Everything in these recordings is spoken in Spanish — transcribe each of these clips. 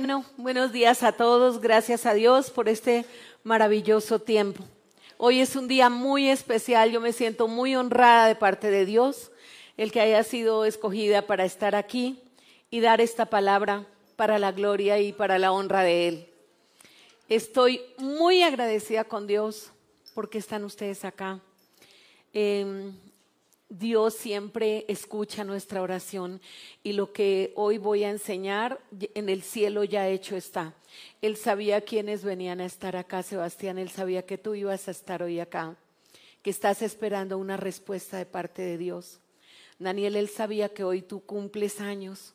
Bueno, buenos días a todos. Gracias a Dios por este maravilloso tiempo. Hoy es un día muy especial. Yo me siento muy honrada de parte de Dios, el que haya sido escogida para estar aquí y dar esta palabra para la gloria y para la honra de Él. Estoy muy agradecida con Dios porque están ustedes acá. Em, Dios siempre escucha nuestra oración y lo que hoy voy a enseñar en el cielo ya hecho está. Él sabía quiénes venían a estar acá, Sebastián, él sabía que tú ibas a estar hoy acá, que estás esperando una respuesta de parte de Dios. Daniel, él sabía que hoy tú cumples años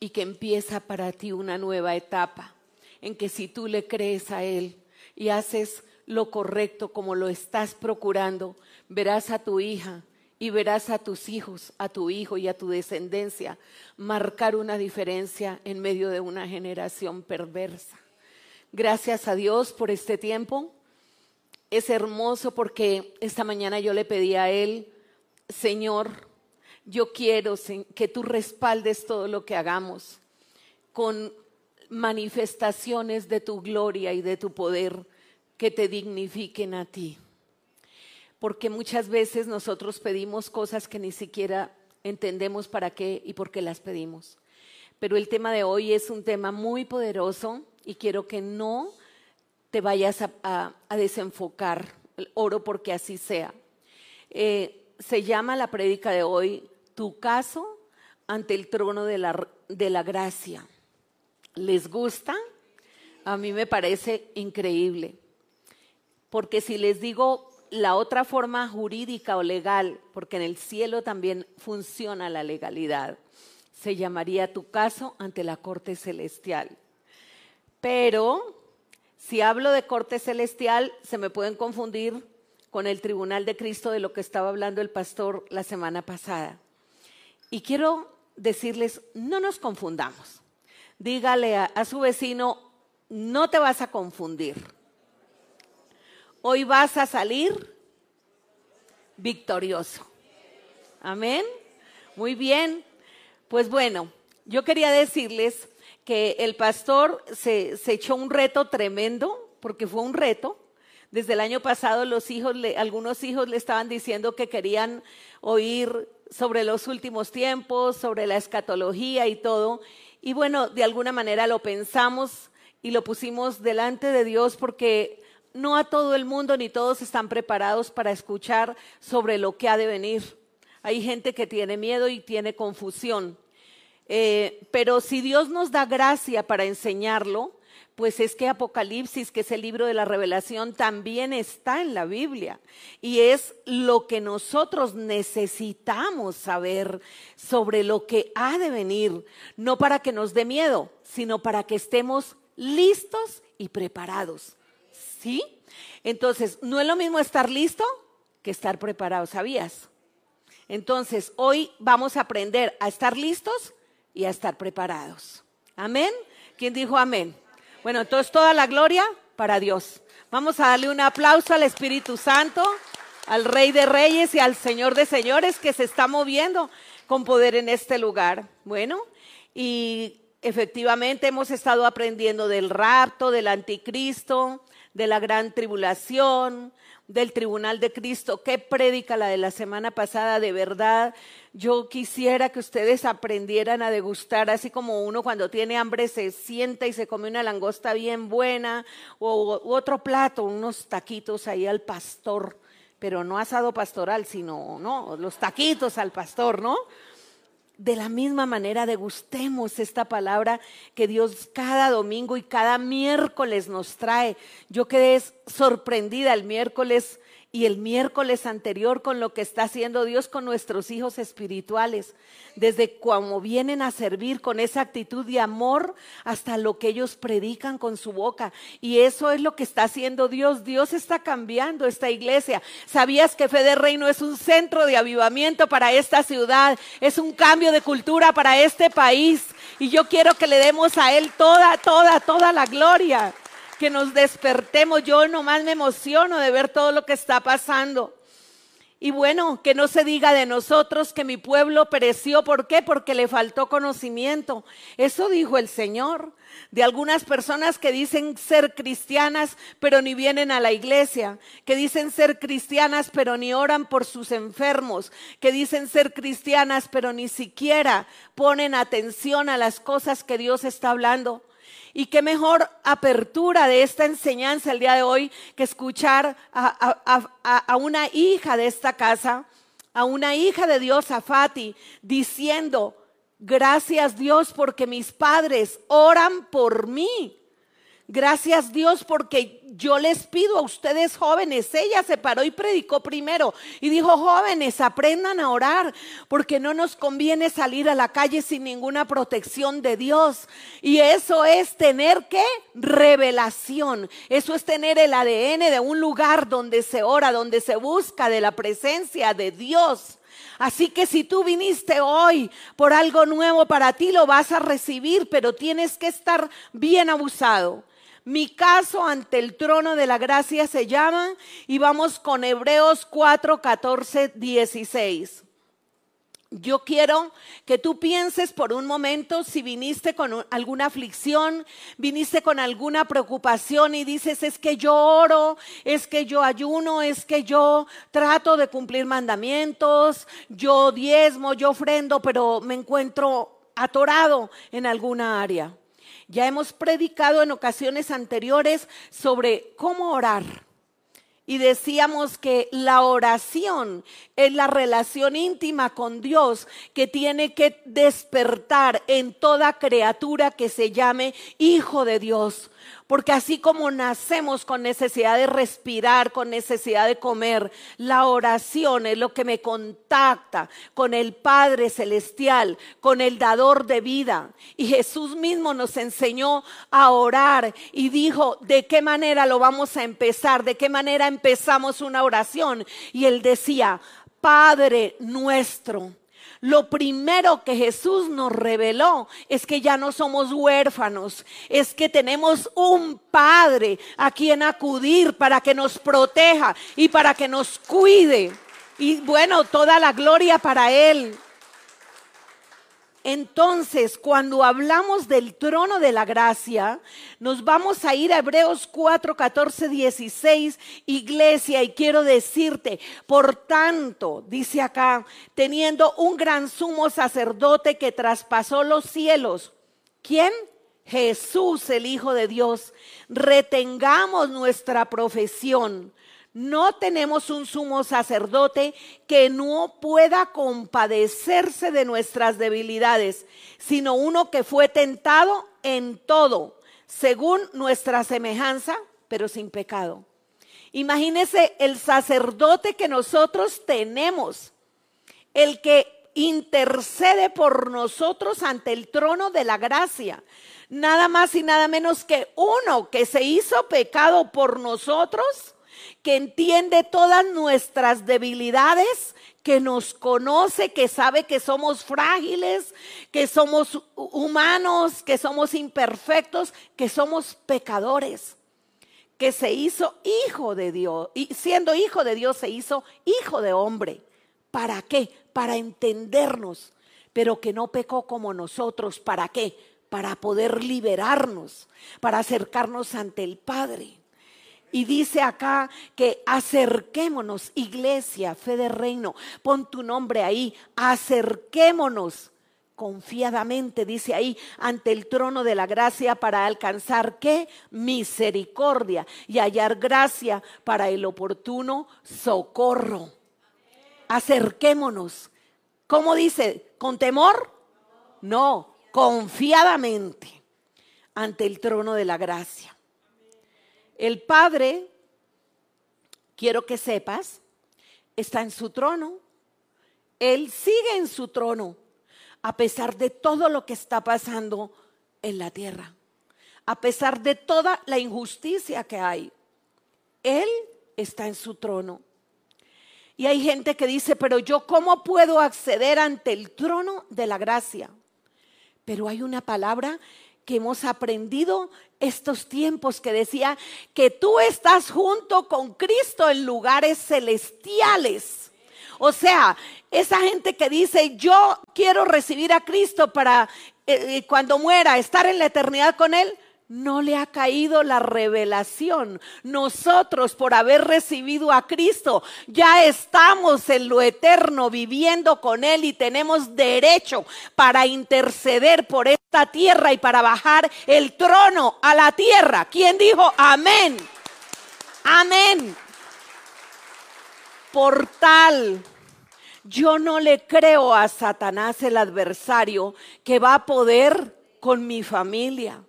y que empieza para ti una nueva etapa, en que si tú le crees a Él y haces lo correcto como lo estás procurando, verás a tu hija y verás a tus hijos, a tu hijo y a tu descendencia marcar una diferencia en medio de una generación perversa. Gracias a Dios por este tiempo. Es hermoso porque esta mañana yo le pedí a Él, Señor, yo quiero que tú respaldes todo lo que hagamos con manifestaciones de tu gloria y de tu poder que te dignifiquen a ti porque muchas veces nosotros pedimos cosas que ni siquiera entendemos para qué y por qué las pedimos. Pero el tema de hoy es un tema muy poderoso y quiero que no te vayas a, desenfocar. El oro porque así sea. Eh, se llama la prédica de hoy Tu caso ante el trono de la, de la gracia. ¿Les gusta? A mí me parece increíble. Porque si les digo la otra forma jurídica o legal, porque en el cielo también funciona la legalidad, se llamaría tu caso ante la corte celestial. Pero si hablo de corte celestial, se me pueden confundir con el tribunal de Cristo de lo que estaba hablando el pastor la semana pasada. Y quiero decirles, no nos confundamos. Dígale a, su vecino, no te vas a confundir hoy vas a salir victorioso. Amén. Muy bien. Pues bueno, yo quería decirles que el pastor se, echó un reto tremendo, porque fue un reto. Desde el año pasado los hijos, algunos hijos le estaban diciendo que querían oír sobre los últimos tiempos, sobre la escatología y todo. Y bueno, de alguna manera lo pensamos y lo pusimos delante de Dios porque no a todo el mundo ni todos están preparados para escuchar sobre lo que ha de venir. Hay gente que tiene miedo y tiene confusión. Eh, pero si Dios nos da gracia para enseñarlo, pues es que Apocalipsis, que es el libro de la revelación, también está en la Biblia. Y es lo que nosotros necesitamos saber sobre lo que ha de venir, no para que nos dé miedo, sino para que estemos listos y preparados. ¿Sí? Entonces, no es lo mismo estar listo que estar preparado, ¿sabías? Entonces, hoy vamos a aprender a estar listos y a estar preparados. Amén. ¿Quién dijo amén? Bueno, entonces toda la gloria para Dios. Vamos a darle un aplauso al Espíritu Santo, al Rey de Reyes y al Señor de Señores que se está moviendo con poder en este lugar. Bueno, y efectivamente hemos estado aprendiendo del rapto, del anticristo, de la gran tribulación, del tribunal de Cristo. Qué prédica la de la semana pasada, de verdad. Yo quisiera que ustedes aprendieran a degustar, así como uno cuando tiene hambre se sienta y se come una langosta bien buena o otro plato, unos taquitos ahí al pastor, pero no asado pastoral, sino, no, los taquitos al pastor, ¿no? De la misma manera degustemos esta palabra que Dios cada domingo y cada miércoles nos trae. Yo quedé sorprendida el miércoles y el miércoles anterior con lo que está haciendo Dios con nuestros hijos espirituales, desde cuando vienen a servir con esa actitud de amor hasta lo que ellos predican con su boca. Y eso es lo que está haciendo Dios. Dios está cambiando esta iglesia. ¿Sabías que Fe de Reino es un centro de avivamiento para esta ciudad? Es un cambio de cultura para este país. Y yo quiero que le demos a Él toda, toda, toda la gloria que nos despertemos. Yo nomás me emociono de ver todo lo que está pasando. Y bueno, que no se diga de nosotros que mi pueblo pereció. ¿Por qué? Porque le faltó conocimiento. Eso dijo el Señor. De algunas personas que dicen ser cristianas, pero ni vienen a la iglesia. Que dicen ser cristianas, pero ni oran por sus enfermos. Que dicen ser cristianas, pero ni siquiera ponen atención a las cosas que Dios está hablando. Y qué mejor apertura de esta enseñanza el día de hoy que escuchar a, una hija de esta casa, a una hija de Dios, a Fati, diciendo, gracias Dios porque mis padres oran por mí. Gracias Dios porque yo les pido a ustedes jóvenes, ella se paró y predicó primero y dijo, jóvenes, aprendan a orar porque no nos conviene salir a la calle sin ninguna protección de Dios. Y eso es tener qué? Revelación. Eso es tener el ADN de un lugar donde se ora, donde se busca de la presencia de Dios. Así que si tú viniste hoy por algo nuevo para ti, lo vas a recibir, pero tienes que estar bien abusado. Mi caso ante el trono de la gracia se llama y vamos con Hebreos 4, 14, 16. Yo quiero que tú pienses por un momento si viniste con alguna aflicción, viniste con alguna preocupación y dices, es que yo oro, es que yo ayuno, es que yo trato de cumplir mandamientos, yo diezmo, yo ofrendo, pero me encuentro atorado en alguna área. Ya hemos predicado en ocasiones anteriores sobre cómo orar. Y decíamos que la oración es la relación íntima con Dios que tiene que despertar en toda criatura que se llame hijo de Dios. Porque así como nacemos con necesidad de respirar, con necesidad de comer, la oración es lo que me contacta con el Padre Celestial, con el dador de vida. Y Jesús mismo nos enseñó a orar y dijo, ¿de qué manera lo vamos a empezar? ¿De qué manera empezamos una oración? Y él decía, Padre nuestro lo primero que Jesús nos reveló es que ya no somos huérfanos, es que tenemos un Padre a quien acudir para que nos proteja y para que nos cuide. Y bueno, toda la gloria para Él. Entonces, cuando hablamos del trono de la gracia, nos vamos a ir a Hebreos 4, 14, 16, iglesia, y quiero decirte, por tanto, dice acá, teniendo un gran sumo sacerdote que traspasó los cielos, ¿quién? Jesús, el Hijo de Dios, retengamos nuestra profesión no tenemos un sumo sacerdote que no pueda compadecerse de nuestras debilidades, sino uno que fue tentado en todo, según nuestra semejanza, pero sin pecado. Imagínese el sacerdote que nosotros tenemos, el que intercede por nosotros ante el trono de la gracia. Nada más y nada menos que uno que se hizo pecado por nosotros que entiende todas nuestras debilidades, que nos conoce, que sabe que somos frágiles, que somos humanos, que somos imperfectos, que somos pecadores, que se hizo hijo de Dios, y siendo hijo de Dios se hizo hijo de hombre. ¿Para qué? Para entendernos, pero que no pecó como nosotros. ¿Para qué? Para poder liberarnos, para acercarnos ante el Padre. Y dice acá que acerquémonos, iglesia, fe de reino, pon tu nombre ahí, acerquémonos confiadamente, dice ahí, ante el trono de la gracia para alcanzar qué? Misericordia y hallar gracia para el oportuno socorro. Acerquémonos. ¿Cómo dice? ¿Con temor? No, confiadamente ante el trono de la gracia. El Padre, quiero que sepas, está en su trono. Él sigue en su trono a pesar de todo lo que está pasando en la tierra, a pesar de toda la injusticia que hay. Él está en su trono. Y hay gente que dice, pero yo cómo puedo acceder ante el trono de la gracia. Pero hay una palabra que hemos aprendido estos tiempos que decía que tú estás junto con Cristo en lugares celestiales. O sea, esa gente que dice, yo quiero recibir a Cristo para eh, eh, cuando muera estar en la eternidad con Él, no le ha caído la revelación. Nosotros, por haber recibido a Cristo, ya estamos en lo eterno viviendo con Él y tenemos derecho para interceder por esta tierra y para bajar el trono a la tierra. ¿Quién dijo amén? Amén. Por tal, yo no le creo a Satanás el adversario que va a poder con mi familia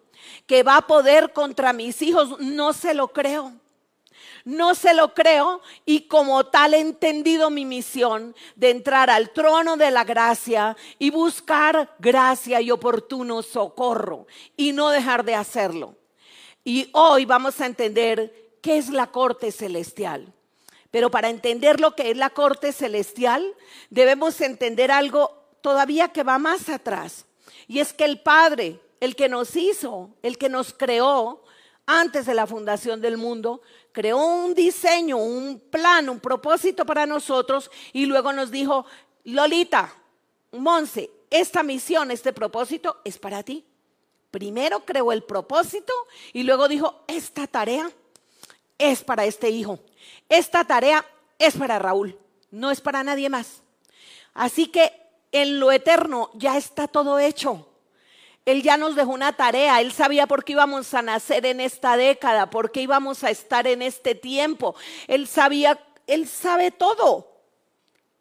que va a poder contra mis hijos. No se lo creo. No se lo creo y como tal he entendido mi misión de entrar al trono de la gracia y buscar gracia y oportuno socorro y no dejar de hacerlo. Y hoy vamos a entender qué es la corte celestial. Pero para entender lo que es la corte celestial, debemos entender algo todavía que va más atrás. Y es que el Padre el que nos hizo, el que nos creó antes de la fundación del mundo, creó un diseño, un plan, un propósito para nosotros y luego nos dijo, Lolita, Monse, esta misión, este propósito es para ti. Primero creó el propósito y luego dijo, esta tarea es para este hijo. Esta tarea es para Raúl, no es para nadie más. Así que en lo eterno ya está todo hecho. Él ya nos dejó una tarea, Él sabía por qué íbamos a nacer en esta década, por qué íbamos a estar en este tiempo. Él sabía, Él sabe todo.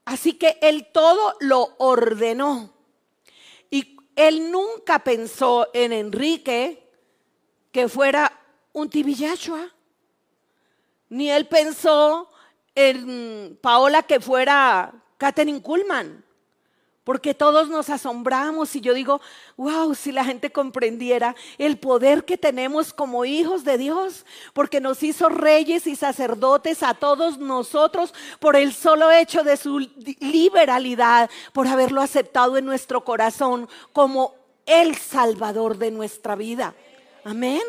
Así que Él todo lo ordenó. Y Él nunca pensó en Enrique que fuera un tibillachua. Ni Él pensó en Paola que fuera Katherine Kuhlman porque todos nos asombramos y yo digo, wow, si la gente comprendiera el poder que tenemos como hijos de Dios, porque nos hizo reyes y sacerdotes a todos nosotros por el solo hecho de su liberalidad, por haberlo aceptado en nuestro corazón como el Salvador de nuestra vida. Amén.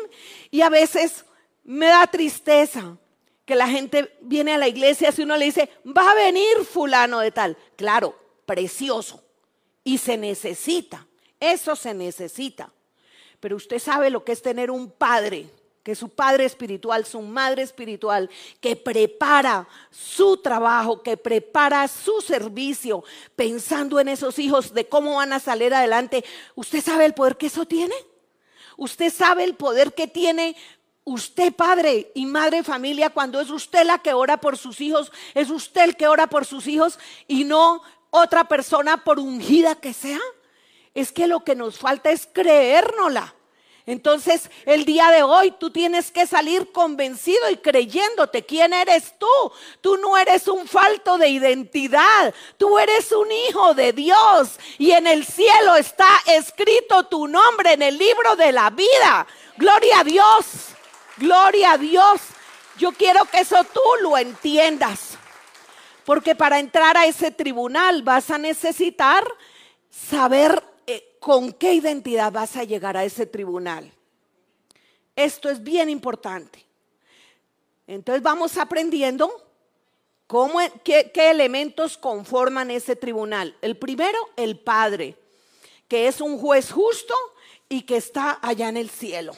Y a veces me da tristeza que la gente viene a la iglesia si uno le dice, va a venir fulano de tal. Claro, precioso y se necesita, eso se necesita. Pero usted sabe lo que es tener un padre, que su padre espiritual, su madre espiritual, que prepara su trabajo, que prepara su servicio, pensando en esos hijos, de cómo van a salir adelante. ¿Usted sabe el poder que eso tiene? ¿Usted sabe el poder que tiene usted padre y madre familia cuando es usted la que ora por sus hijos, es usted el que ora por sus hijos y no otra persona por ungida que sea. Es que lo que nos falta es creérnosla. Entonces, el día de hoy tú tienes que salir convencido y creyéndote quién eres tú. Tú no eres un falto de identidad, tú eres un hijo de Dios y en el cielo está escrito tu nombre en el libro de la vida. Gloria a Dios, gloria a Dios. Yo quiero que eso tú lo entiendas. Porque para entrar a ese tribunal vas a necesitar saber eh, con qué identidad vas a llegar a ese tribunal. Esto es bien importante. Entonces vamos aprendiendo cómo, qué, qué elementos conforman ese tribunal. El primero, el Padre, que es un juez justo y que está allá en el cielo.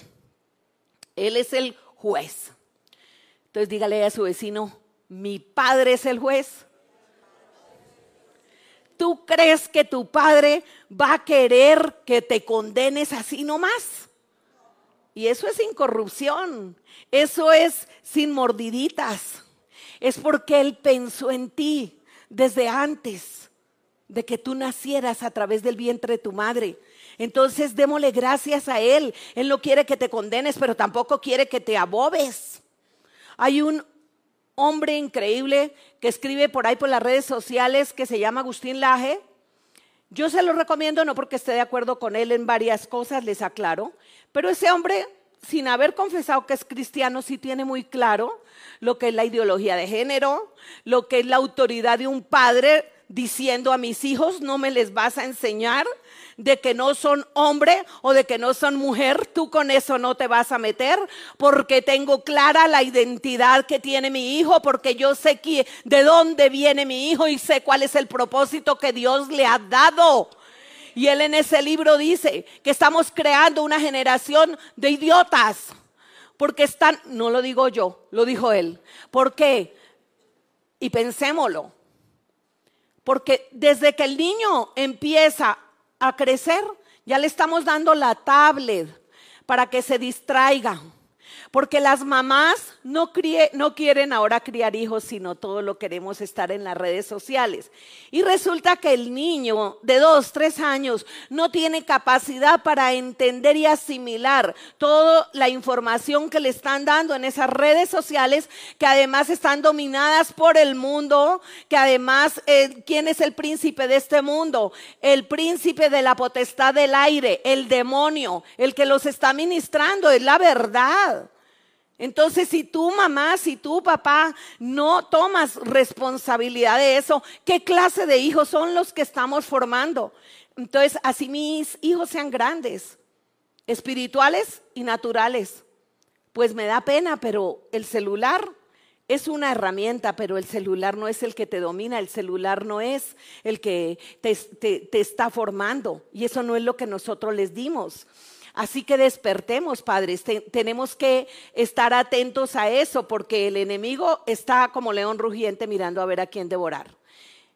Él es el juez. Entonces dígale a su vecino, mi padre es el juez. ¿Tú crees que tu padre va a querer que te condenes así nomás? Y eso es sin corrupción, eso es sin mordiditas. Es porque Él pensó en ti desde antes de que tú nacieras a través del vientre de tu madre. Entonces démosle gracias a Él. Él no quiere que te condenes, pero tampoco quiere que te abobes. Hay un hombre increíble que escribe por ahí por las redes sociales que se llama Agustín Laje. Yo se lo recomiendo no porque esté de acuerdo con él en varias cosas, les aclaro, pero ese hombre, sin haber confesado que es cristiano, sí tiene muy claro lo que es la ideología de género, lo que es la autoridad de un padre diciendo a mis hijos, no me les vas a enseñar de que no son hombre o de que no son mujer, tú con eso no te vas a meter, porque tengo clara la identidad que tiene mi hijo, porque yo sé de dónde viene mi hijo y sé cuál es el propósito que Dios le ha dado. Y él en ese libro dice que estamos creando una generación de idiotas, porque están, no lo digo yo, lo dijo él. ¿Por qué? Y pensémoslo. Porque desde que el niño empieza a crecer, ya le estamos dando la tablet para que se distraiga. Porque las mamás no, quieren ahora criar hijos, sino todo lo queremos estar en las redes sociales. Y resulta que el niño de dos, tres años no tiene capacidad para entender y asimilar toda la información que le están dando en esas redes sociales, que además están dominadas por el mundo, que además, eh, ¿quién es el príncipe de este mundo? El príncipe de la potestad del aire, el demonio, el que los está ministrando, es la verdad. Entonces, si tú mamá, si tú papá no tomas responsabilidad de eso, ¿qué clase de hijos son los que estamos formando? Entonces, así mis hijos sean grandes, espirituales y naturales. Pues me da pena, pero el celular es una herramienta, pero el celular no es el que te domina, el celular no es el que te, te está formando. Y eso no es lo que nosotros les dimos. Así que despertemos, padres. tenemos que estar atentos a eso porque el enemigo está como león rugiente mirando a ver a quién devorar.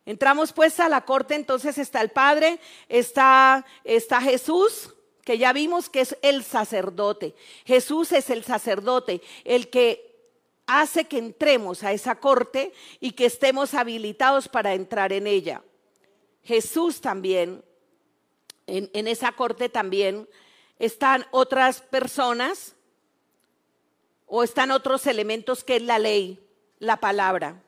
Entramos pues a la corte, entonces está el Padre, está, está Jesús, que ya vimos que es el sacerdote. Jesús es el sacerdote, el que hace que entremos a esa corte y que estemos habilitados para entrar en ella. Jesús también, en, en esa corte también están otras personas o están otros elementos que es la ley, la palabra.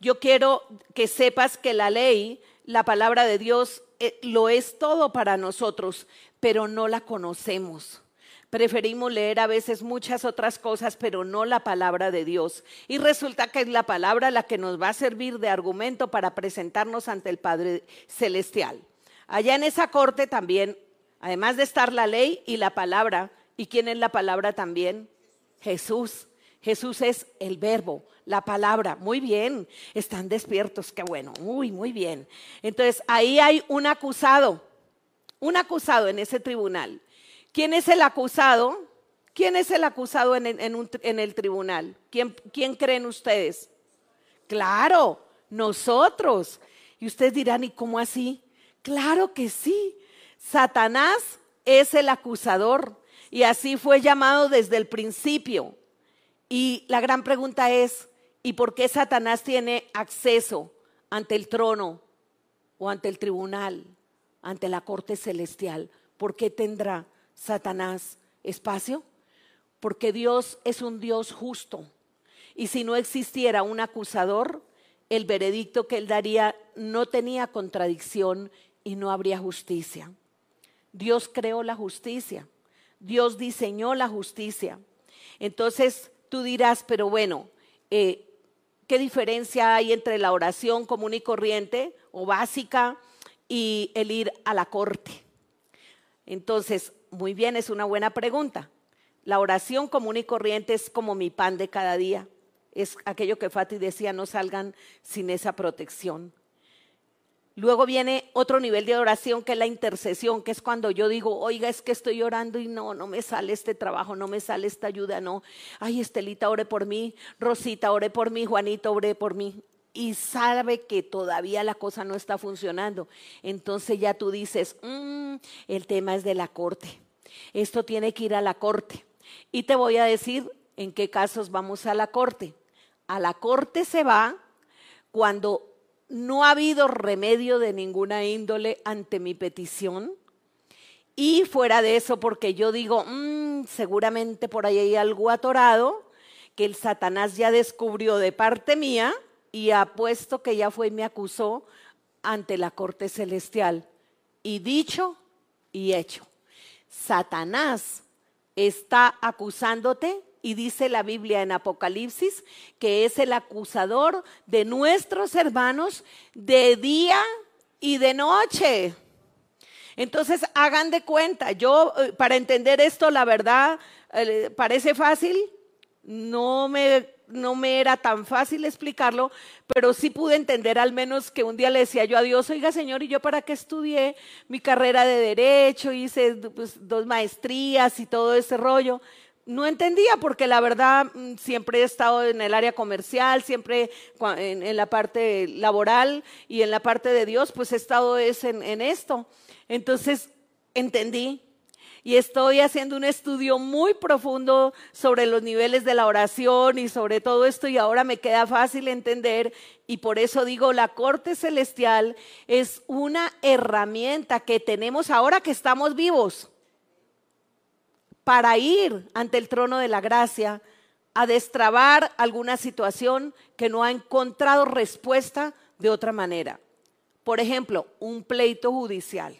Yo quiero que sepas que la ley, la palabra de Dios, eh, lo es todo para nosotros, pero no la conocemos. Preferimos leer a veces muchas otras cosas, pero no la palabra de Dios. Y resulta que es la palabra la que nos va a servir de argumento para presentarnos ante el Padre Celestial. Allá en esa corte también Además de estar la ley y la palabra. ¿Y quién es la palabra también? Jesús. Jesús es el verbo, la palabra. Muy bien, están despiertos, qué bueno, muy, muy bien. Entonces, ahí hay un acusado, un acusado en ese tribunal. ¿Quién es el acusado? ¿Quién es el acusado en, el tribunal? ¿Quién, ¿Quién creen ustedes? Claro, nosotros. Y ustedes dirán, ¿y cómo así? Claro que sí. Satanás es el acusador y así fue llamado desde el principio. Y la gran pregunta es, ¿y por qué Satanás tiene acceso ante el trono o ante el tribunal, ante la corte celestial? ¿Por qué tendrá Satanás espacio? Porque Dios es un Dios justo. Y si no existiera un acusador, el veredicto que él daría no tenía contradicción y no habría justicia. Dios creó la justicia. Dios diseñó la justicia. Entonces tú dirás, pero bueno, eh, ¿qué diferencia hay entre la oración común y corriente o básica y el ir a la corte? Entonces, muy bien, es una buena pregunta. La oración común y corriente es como mi pan de cada día. Es aquello que Fati decía, no salgan sin esa protección. Luego viene otro nivel de oración que es la intercesión, que es cuando yo digo, oiga, es que estoy orando y no, no me sale este trabajo, no me sale esta ayuda, no. Ay, Estelita, ore por mí, Rosita, ore por mí, Juanito, ore por mí. Y sabe que todavía la cosa no está funcionando. Entonces ya tú dices, mm, el tema es de la corte. Esto tiene que ir a la corte. Y te voy a decir en qué casos vamos a la corte. A la corte se va cuando no ha habido remedio de ninguna índole ante mi petición. Y fuera de eso, porque yo digo, mm, seguramente por ahí hay algo atorado que el Satanás ya descubrió de parte mía y ha puesto que ya fue y me acusó ante la corte celestial. Y dicho y hecho, Satanás está acusándote y dice la Biblia en Apocalipsis que es el acusador de nuestros hermanos de día y de noche. Entonces, hagan de cuenta, yo eh, para entender esto, la verdad, eh, parece fácil, no me, no me era tan fácil explicarlo, pero sí pude entender al menos que un día le decía yo a Dios, oiga Señor, ¿y yo para qué estudié mi carrera de derecho? Hice pues, dos maestrías y todo ese rollo. No entendía porque la verdad mm, siempre he estado en el área comercial, siempre en, la parte laboral y en la parte de Dios, pues he estado es en, en esto. Entonces entendí y estoy haciendo un estudio muy profundo sobre los niveles de la oración y sobre todo esto y ahora me queda fácil entender y por eso digo, la corte celestial es una herramienta que tenemos ahora que estamos vivos para ir ante el trono de la gracia a destrabar alguna situación que no ha encontrado respuesta de otra manera. Por ejemplo, un pleito judicial.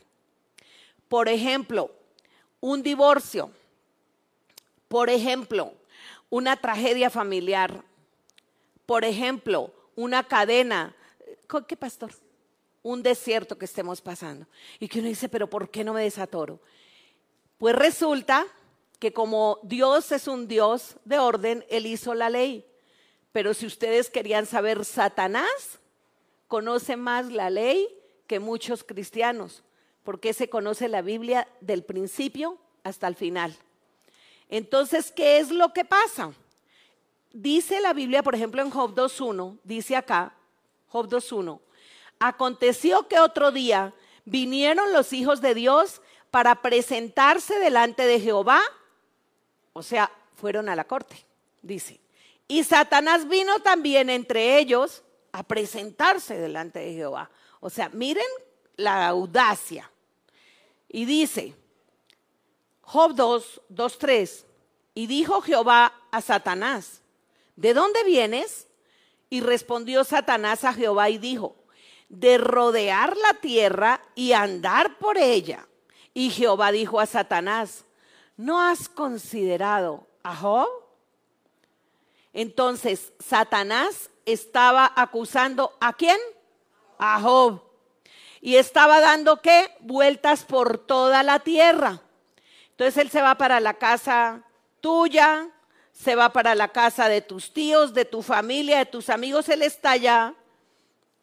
Por ejemplo, un divorcio, por ejemplo, una tragedia familiar, por ejemplo, una cadena, ¿qué pastor? Un desierto que estemos pasando. Y que uno dice, pero ¿por qué no me desatoro? Pues resulta que como Dios es un Dios de orden, Él hizo la ley. Pero si ustedes querían saber, Satanás conoce más la ley que muchos cristianos porque se conoce la Biblia del principio hasta el final. Entonces, ¿qué es lo que pasa? Dice la Biblia, por ejemplo, en Job 2.1, dice acá, Job 2.1, aconteció que otro día vinieron los hijos de Dios para presentarse delante de Jehová, o sea, fueron a la corte, dice. Y Satanás vino también entre ellos a presentarse delante de Jehová. O sea, miren la audacia. Y dice, Job 2, 2, 3, y dijo Jehová a Satanás, ¿de dónde vienes? Y respondió Satanás a Jehová y dijo, de rodear la tierra y andar por ella. Y Jehová dijo a Satanás, ¿no has considerado a Job? Entonces Satanás estaba acusando a quién? A Job y estaba dando qué? Vueltas por toda la tierra. Entonces él se va para la casa tuya, se va para la casa de tus tíos, de tu familia, de tus amigos, él está allá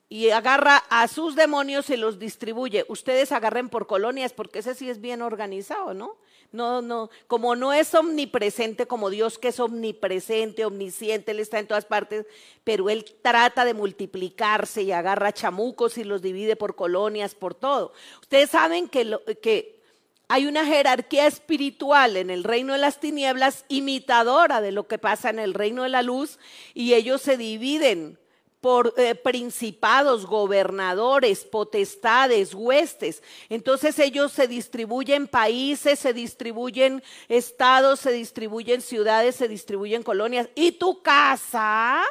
y agarra a sus demonios y los distribuye. Ustedes agarren por colonias porque ese sí es bien organizado, ¿no? No, no, como no es omnipresente como Dios que es omnipresente, omnisciente, Él está en todas partes, pero Él trata de multiplicarse y agarra chamucos y los divide por colonias, por todo. Ustedes saben que, que hay una jerarquía espiritual en el reino de las tinieblas imitadora de lo que pasa en el reino de la luz y ellos se dividen por eh, principados, gobernadores, potestades, huestes. Entonces ellos se distribuyen países, se distribuyen estados, se distribuyen ciudades, se distribuyen colonias. Y tu casa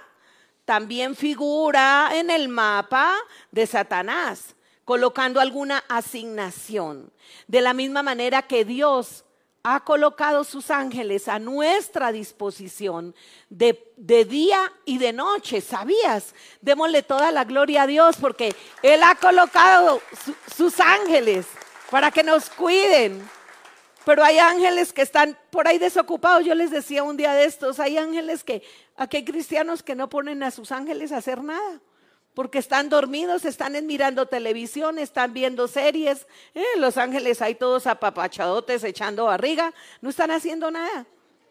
también figura en el mapa de Satanás, colocando alguna asignación. De la misma manera que Dios ha colocado sus ángeles a nuestra disposición de, día y de noche. ¿Sabías? Démosle toda la gloria a Dios porque Él ha colocado sus ángeles para que nos cuiden. Pero hay ángeles que están por ahí desocupados. Yo les decía un día de estos, hay ángeles que, aquí hay cristianos que no ponen a sus ángeles a hacer nada porque están dormidos, están mirando televisión, están viendo series. Eh, Los ángeles hay todos apapachadotes echando barriga, no están haciendo nada.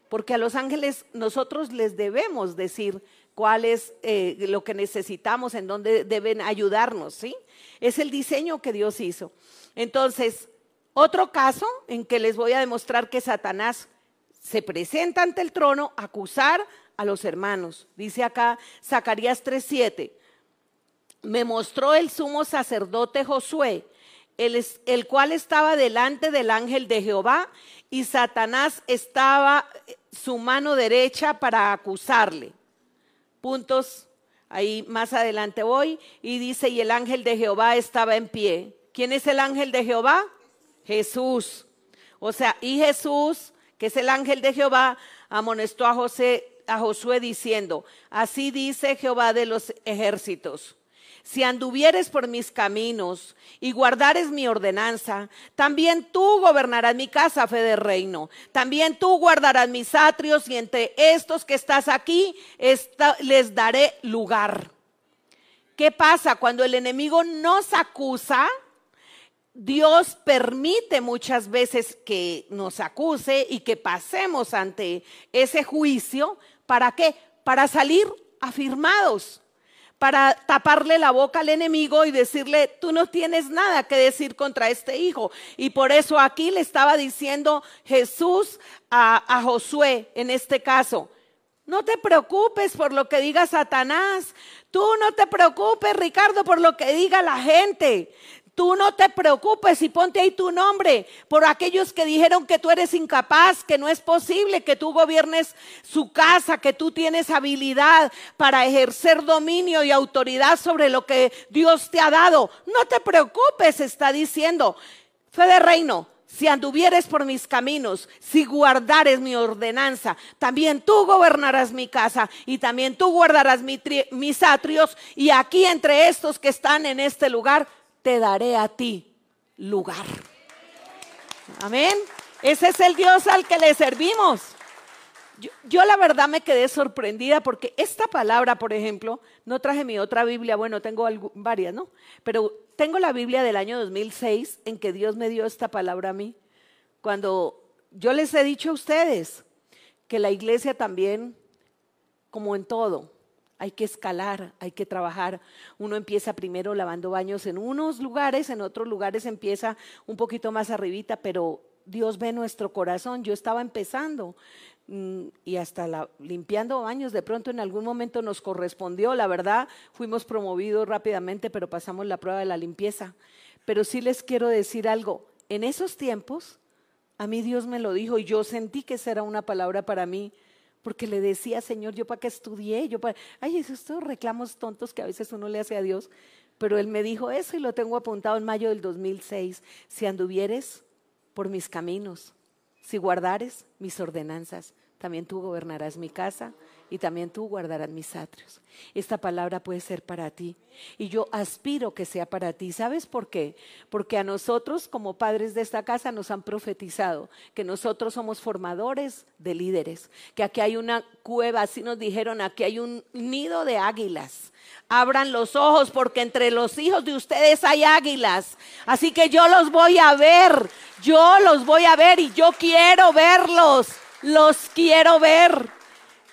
Porque a los ángeles nosotros les debemos decir cuál es eh, lo que necesitamos, en dónde deben ayudarnos, ¿sí? Es el diseño que Dios hizo. Entonces, otro caso en que les voy a demostrar que Satanás se presenta ante el trono a acusar a los hermanos. Dice acá Zacarías 3:7 me mostró el sumo sacerdote Josué, el, cual estaba delante del ángel de Jehová y Satanás estaba eh, su mano derecha para acusarle. Puntos, ahí más adelante voy, y dice, y el ángel de Jehová estaba en pie. ¿Quién es el ángel de Jehová? Jesús. O sea, y Jesús, que es el ángel de Jehová, amonestó José a Josué diciendo, así dice Jehová de los ejércitos. Si anduvieres por mis caminos y guardares mi ordenanza, también tú gobernarás mi casa, fe de reino. También tú guardarás mis atrios y entre estos que estás aquí les daré lugar. ¿Qué pasa cuando el enemigo nos acusa? Dios permite muchas veces que nos acuse y que pasemos ante ese juicio. ¿Para qué? Para salir afirmados, para taparle la boca al enemigo y decirle, tú no tienes nada que decir contra este hijo. Y por eso aquí le estaba diciendo Jesús a, Josué en este caso, no te preocupes por lo que diga Satanás. Tú no te preocupes, Ricardo, por lo que diga la gente. Tú no te preocupes y ponte ahí tu nombre por aquellos que dijeron que tú eres incapaz, que no es posible que tú gobiernes su casa, que tú tienes habilidad para ejercer dominio y autoridad sobre lo que Dios te ha dado. No te preocupes, está diciendo. Fe de reino, si anduvieres por mis caminos, si guardares mi ordenanza, también tú gobernarás mi casa y también tú guardarás mis atrios y aquí entre estos que están en este lugar, te daré a ti lugar. Amén. Ese es el Dios al que le servimos. Yo, la verdad me quedé sorprendida porque esta palabra, por ejemplo, no traje mi otra Biblia, bueno, tengo varias, ¿no? Pero tengo la Biblia del año 2006 en que Dios me dio esta palabra a mí. Cuando yo les he dicho a ustedes que la iglesia también, como en todo, hay que escalar, hay que trabajar. Uno empieza primero lavando baños en unos lugares, en otros lugares empieza un poquito más arribita, pero Dios ve nuestro corazón. Yo estaba empezando mm, y hasta limpiando baños, de pronto en algún momento nos correspondió, la verdad, fuimos promovidos rápidamente, pero pasamos la prueba de la limpieza. Pero sí les quiero decir algo, en esos tiempos, a mí Dios me lo dijo y yo sentí que esa era una palabra para mí, porque le decía, Señor, yo para qué estudié, yo para, ay, esos reclamos tontos que a veces uno le hace a Dios, pero Él me dijo eso y lo tengo apuntado en mayo del 2006, si anduvieres por mis caminos, si guardares mis ordenanzas, también tú gobernarás mi casa y también tú guardarás mis atrios. Esta palabra puede ser para ti y yo aspiro que sea para ti. ¿Sabes por qué? Porque a nosotros como padres de esta casa nos han profetizado que nosotros somos formadores de líderes, que aquí hay una cueva, así nos dijeron, aquí hay un nido de águilas. Abran los ojos porque entre los hijos de ustedes hay águilas. Así que yo los voy a ver, yo los voy a ver y yo quiero verlos, los quiero ver.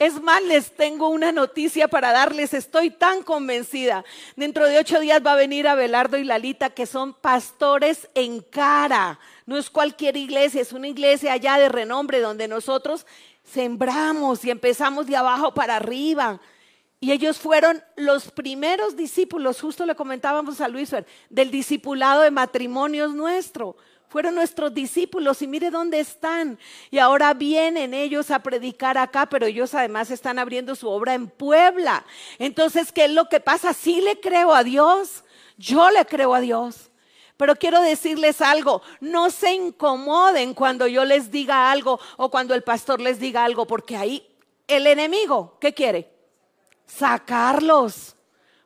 Es más, les tengo una noticia para darles. Estoy tan convencida. Dentro de ocho días va a venir Abelardo y Lalita, que son pastores en cara. No es cualquier iglesia, es una iglesia allá de renombre donde nosotros sembramos y empezamos de abajo para arriba. Y ellos fueron los primeros discípulos, justo le comentábamos a Luis, del discipulado de matrimonios nuestro fueron nuestros discípulos y mire dónde están. Y ahora vienen ellos a predicar acá, pero ellos además están abriendo su obra en Puebla. Entonces, ¿qué es lo que pasa? Sí le creo a Dios, yo le creo a Dios. Pero quiero decirles algo, no se incomoden cuando yo les diga algo o cuando el pastor les diga algo, porque ahí el enemigo, ¿qué quiere? Sacarlos.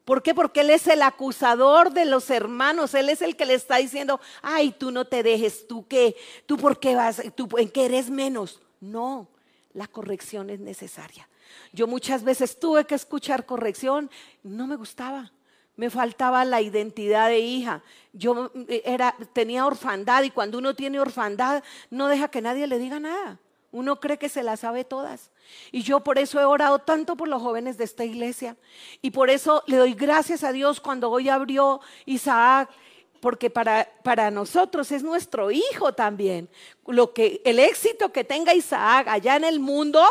¿Por qué? Porque Él es el acusador de los hermanos. Él es el que le está diciendo, ay, tú no te dejes, tú qué, tú por qué vas, tú en qué eres menos. No, la corrección es necesaria. Yo muchas veces tuve que escuchar corrección, no me gustaba. Me faltaba la identidad de hija. Yo eh, era, tenía orfandad y cuando uno tiene orfandad no deja que nadie le diga nada. Uno cree que se las sabe todas. Y yo por eso he orado tanto por los jóvenes de esta iglesia. Y por eso le doy gracias a Dios cuando hoy abrió Isaac porque para, para, nosotros es nuestro hijo también. Lo que, el éxito que tenga Isaac allá en el mundo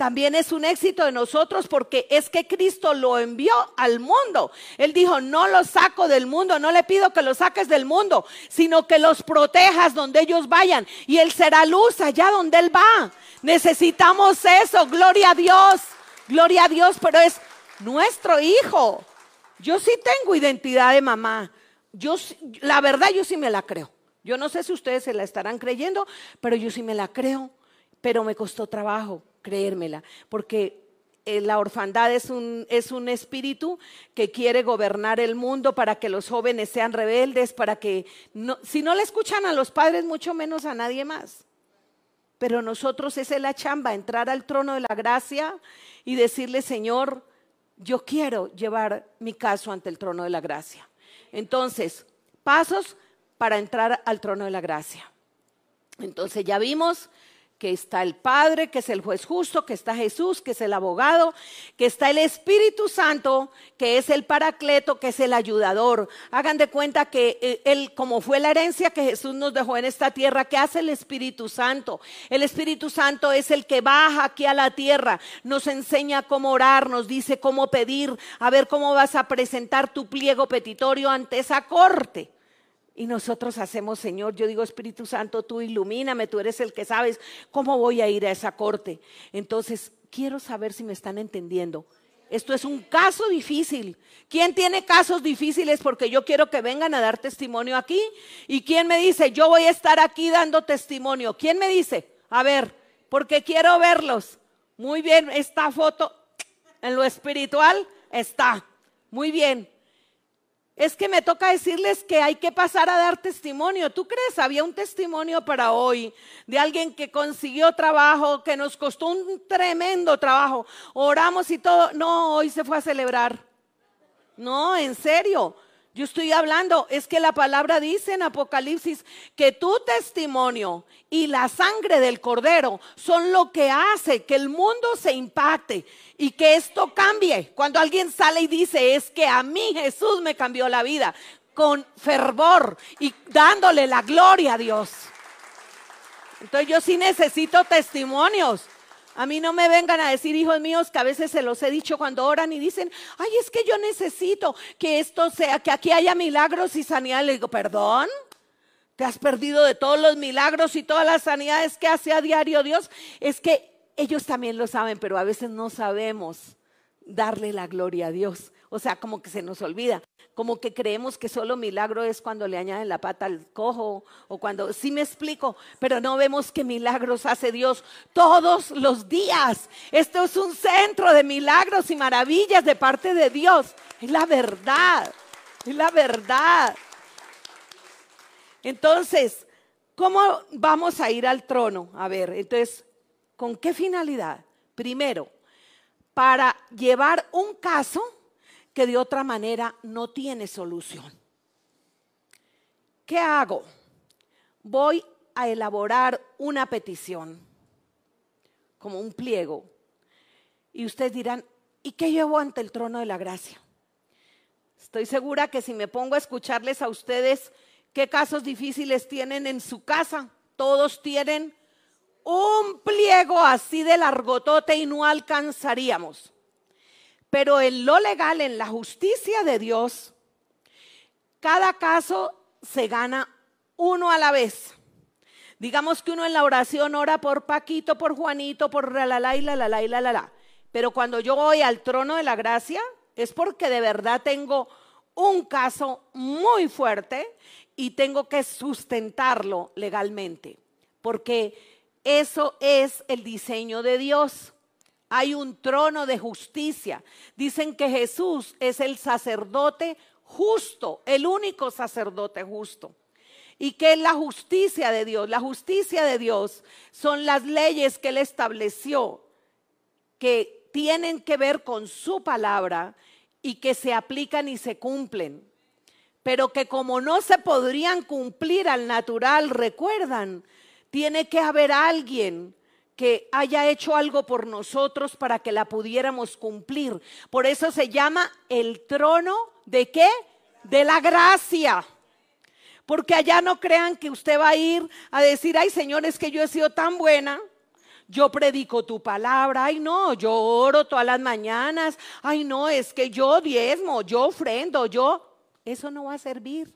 también es un éxito de nosotros porque es que Cristo lo envió al mundo. Él dijo, no los saco del mundo, no le pido que los saques del mundo, sino que los protejas donde ellos vayan. Y Él será luz allá donde Él va. Necesitamos eso, gloria a Dios, gloria a Dios, pero es nuestro hijo. Yo sí tengo identidad de mamá. Yo, la verdad, yo sí me la creo. Yo no sé si ustedes se la estarán creyendo, pero yo sí me la creo. Pero me costó trabajo creérmela, porque eh, la orfandad es un, es un espíritu que quiere gobernar el mundo para que los jóvenes sean rebeldes, para que si no le escuchan a los padres, mucho menos a nadie más. Pero nosotros es la chamba, entrar al trono de la gracia y decirle, Señor, yo quiero llevar mi caso ante el trono de la gracia. Entonces, pasos para entrar al trono de la gracia. Entonces ya vimos que está el Padre, que es el juez justo, que está Jesús, que es el abogado, que está el Espíritu Santo, que es el paracleto, que es el ayudador. Hagan de cuenta que eh, él, como fue la herencia que Jesús nos dejó en esta tierra, ¿qué hace el Espíritu Santo? El Espíritu Santo es el que baja aquí a la tierra, nos enseña cómo orar, nos dice cómo pedir, a ver cómo vas a presentar tu pliego petitorio ante esa corte. Y nosotros hacemos, Señor, yo digo, Espíritu Santo, tú ilumíname, tú eres el que sabes cómo voy a ir a esa corte. Entonces, quiero saber si me están entendiendo. Esto es un caso difícil. ¿Quién tiene casos difíciles? Porque yo quiero que vengan a dar testimonio aquí. ¿Y quién me dice, yo voy a estar aquí dando testimonio? ¿Quién me dice? A ver, porque quiero verlos. Muy bien, esta foto en lo espiritual está. Muy bien es que me toca decirles que hay que pasar a dar testimonio. ¿Tú crees? Había un testimonio para hoy de alguien que consiguió trabajo, que nos costó un tremendo trabajo. Oramos y todo. No, hoy se fue a celebrar. No, en serio. Yo estoy hablando, es que la palabra dice en Apocalipsis que tu testimonio y la sangre del cordero son lo que hace que el mundo se impacte y que esto cambie. Cuando alguien sale y dice, es que a mí Jesús me cambió la vida, con fervor y dándole la gloria a Dios. Entonces yo sí necesito testimonios. A mí no me vengan a decir, hijos míos, que a veces se los he dicho cuando oran y dicen, ay, es que yo necesito que esto sea, que aquí haya milagros y sanidad. Le digo, perdón, te has perdido de todos los milagros y todas las sanidades que hace a diario Dios. Es que ellos también lo saben, pero a veces no sabemos darle la gloria a Dios. O sea, como que se nos olvida, como que creemos que solo milagro es cuando le añaden la pata al cojo o cuando, sí me explico, pero no vemos que milagros hace Dios todos los días. Esto es un centro de milagros y maravillas de parte de Dios. Es la verdad, es la verdad. Entonces, ¿cómo vamos a ir al trono? A ver, entonces, ¿con qué finalidad? Primero, para llevar un caso que de otra manera no tiene solución. ¿Qué hago? Voy a elaborar una petición, como un pliego. Y ustedes dirán, ¿y qué llevo ante el trono de la gracia? Estoy segura que si me pongo a escucharles a ustedes qué casos difíciles tienen en su casa, todos tienen un pliego así de largotote y no alcanzaríamos. Pero en lo legal, en la justicia de Dios, cada caso se gana uno a la vez. Digamos que uno en la oración ora por Paquito, por Juanito, por la la la y la la la y la la la. Pero cuando yo voy al trono de la gracia, es porque de verdad tengo un caso muy fuerte y tengo que sustentarlo legalmente. Porque eso es el diseño de Dios. Hay un trono de justicia. Dicen que Jesús es el sacerdote justo, el único sacerdote justo. ¿Y qué es la justicia de Dios? La justicia de Dios son las leyes que Él estableció que tienen que ver con su palabra y que se aplican y se cumplen. Pero que como no se podrían cumplir al natural, recuerdan, tiene que haber alguien que haya hecho algo por nosotros para que la pudiéramos cumplir. Por eso se llama el trono de qué? De la gracia. Porque allá no crean que usted va a ir a decir, ay Señor, es que yo he sido tan buena. Yo predico tu palabra, ay no, yo oro todas las mañanas, ay no, es que yo diezmo, yo ofrendo, yo, eso no va a servir.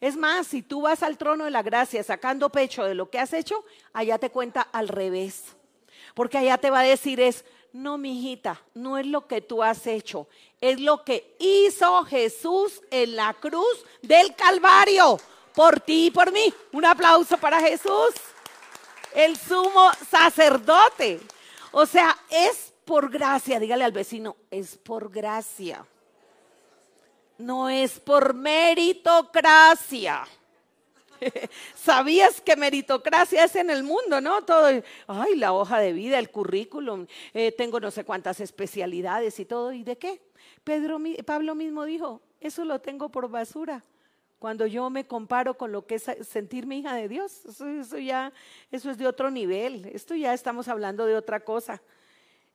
Es más, si tú vas al trono de la gracia sacando pecho de lo que has hecho, allá te cuenta al revés. Porque allá te va a decir es, no, mi hijita, no es lo que tú has hecho, es lo que hizo Jesús en la cruz del Calvario, por ti y por mí. Un aplauso para Jesús, el sumo sacerdote. O sea, es por gracia, dígale al vecino, es por gracia. No es por meritocracia. ¿Sabías que meritocracia es en el mundo, no? Todo, ay, la hoja de vida, el currículum, eh, tengo no sé cuántas especialidades y todo. ¿Y de qué? Pedro, Pablo mismo dijo, eso lo tengo por basura. Cuando yo me comparo con lo que es sentirme hija de Dios, eso, ya, eso es de otro nivel. Esto ya estamos hablando de otra cosa.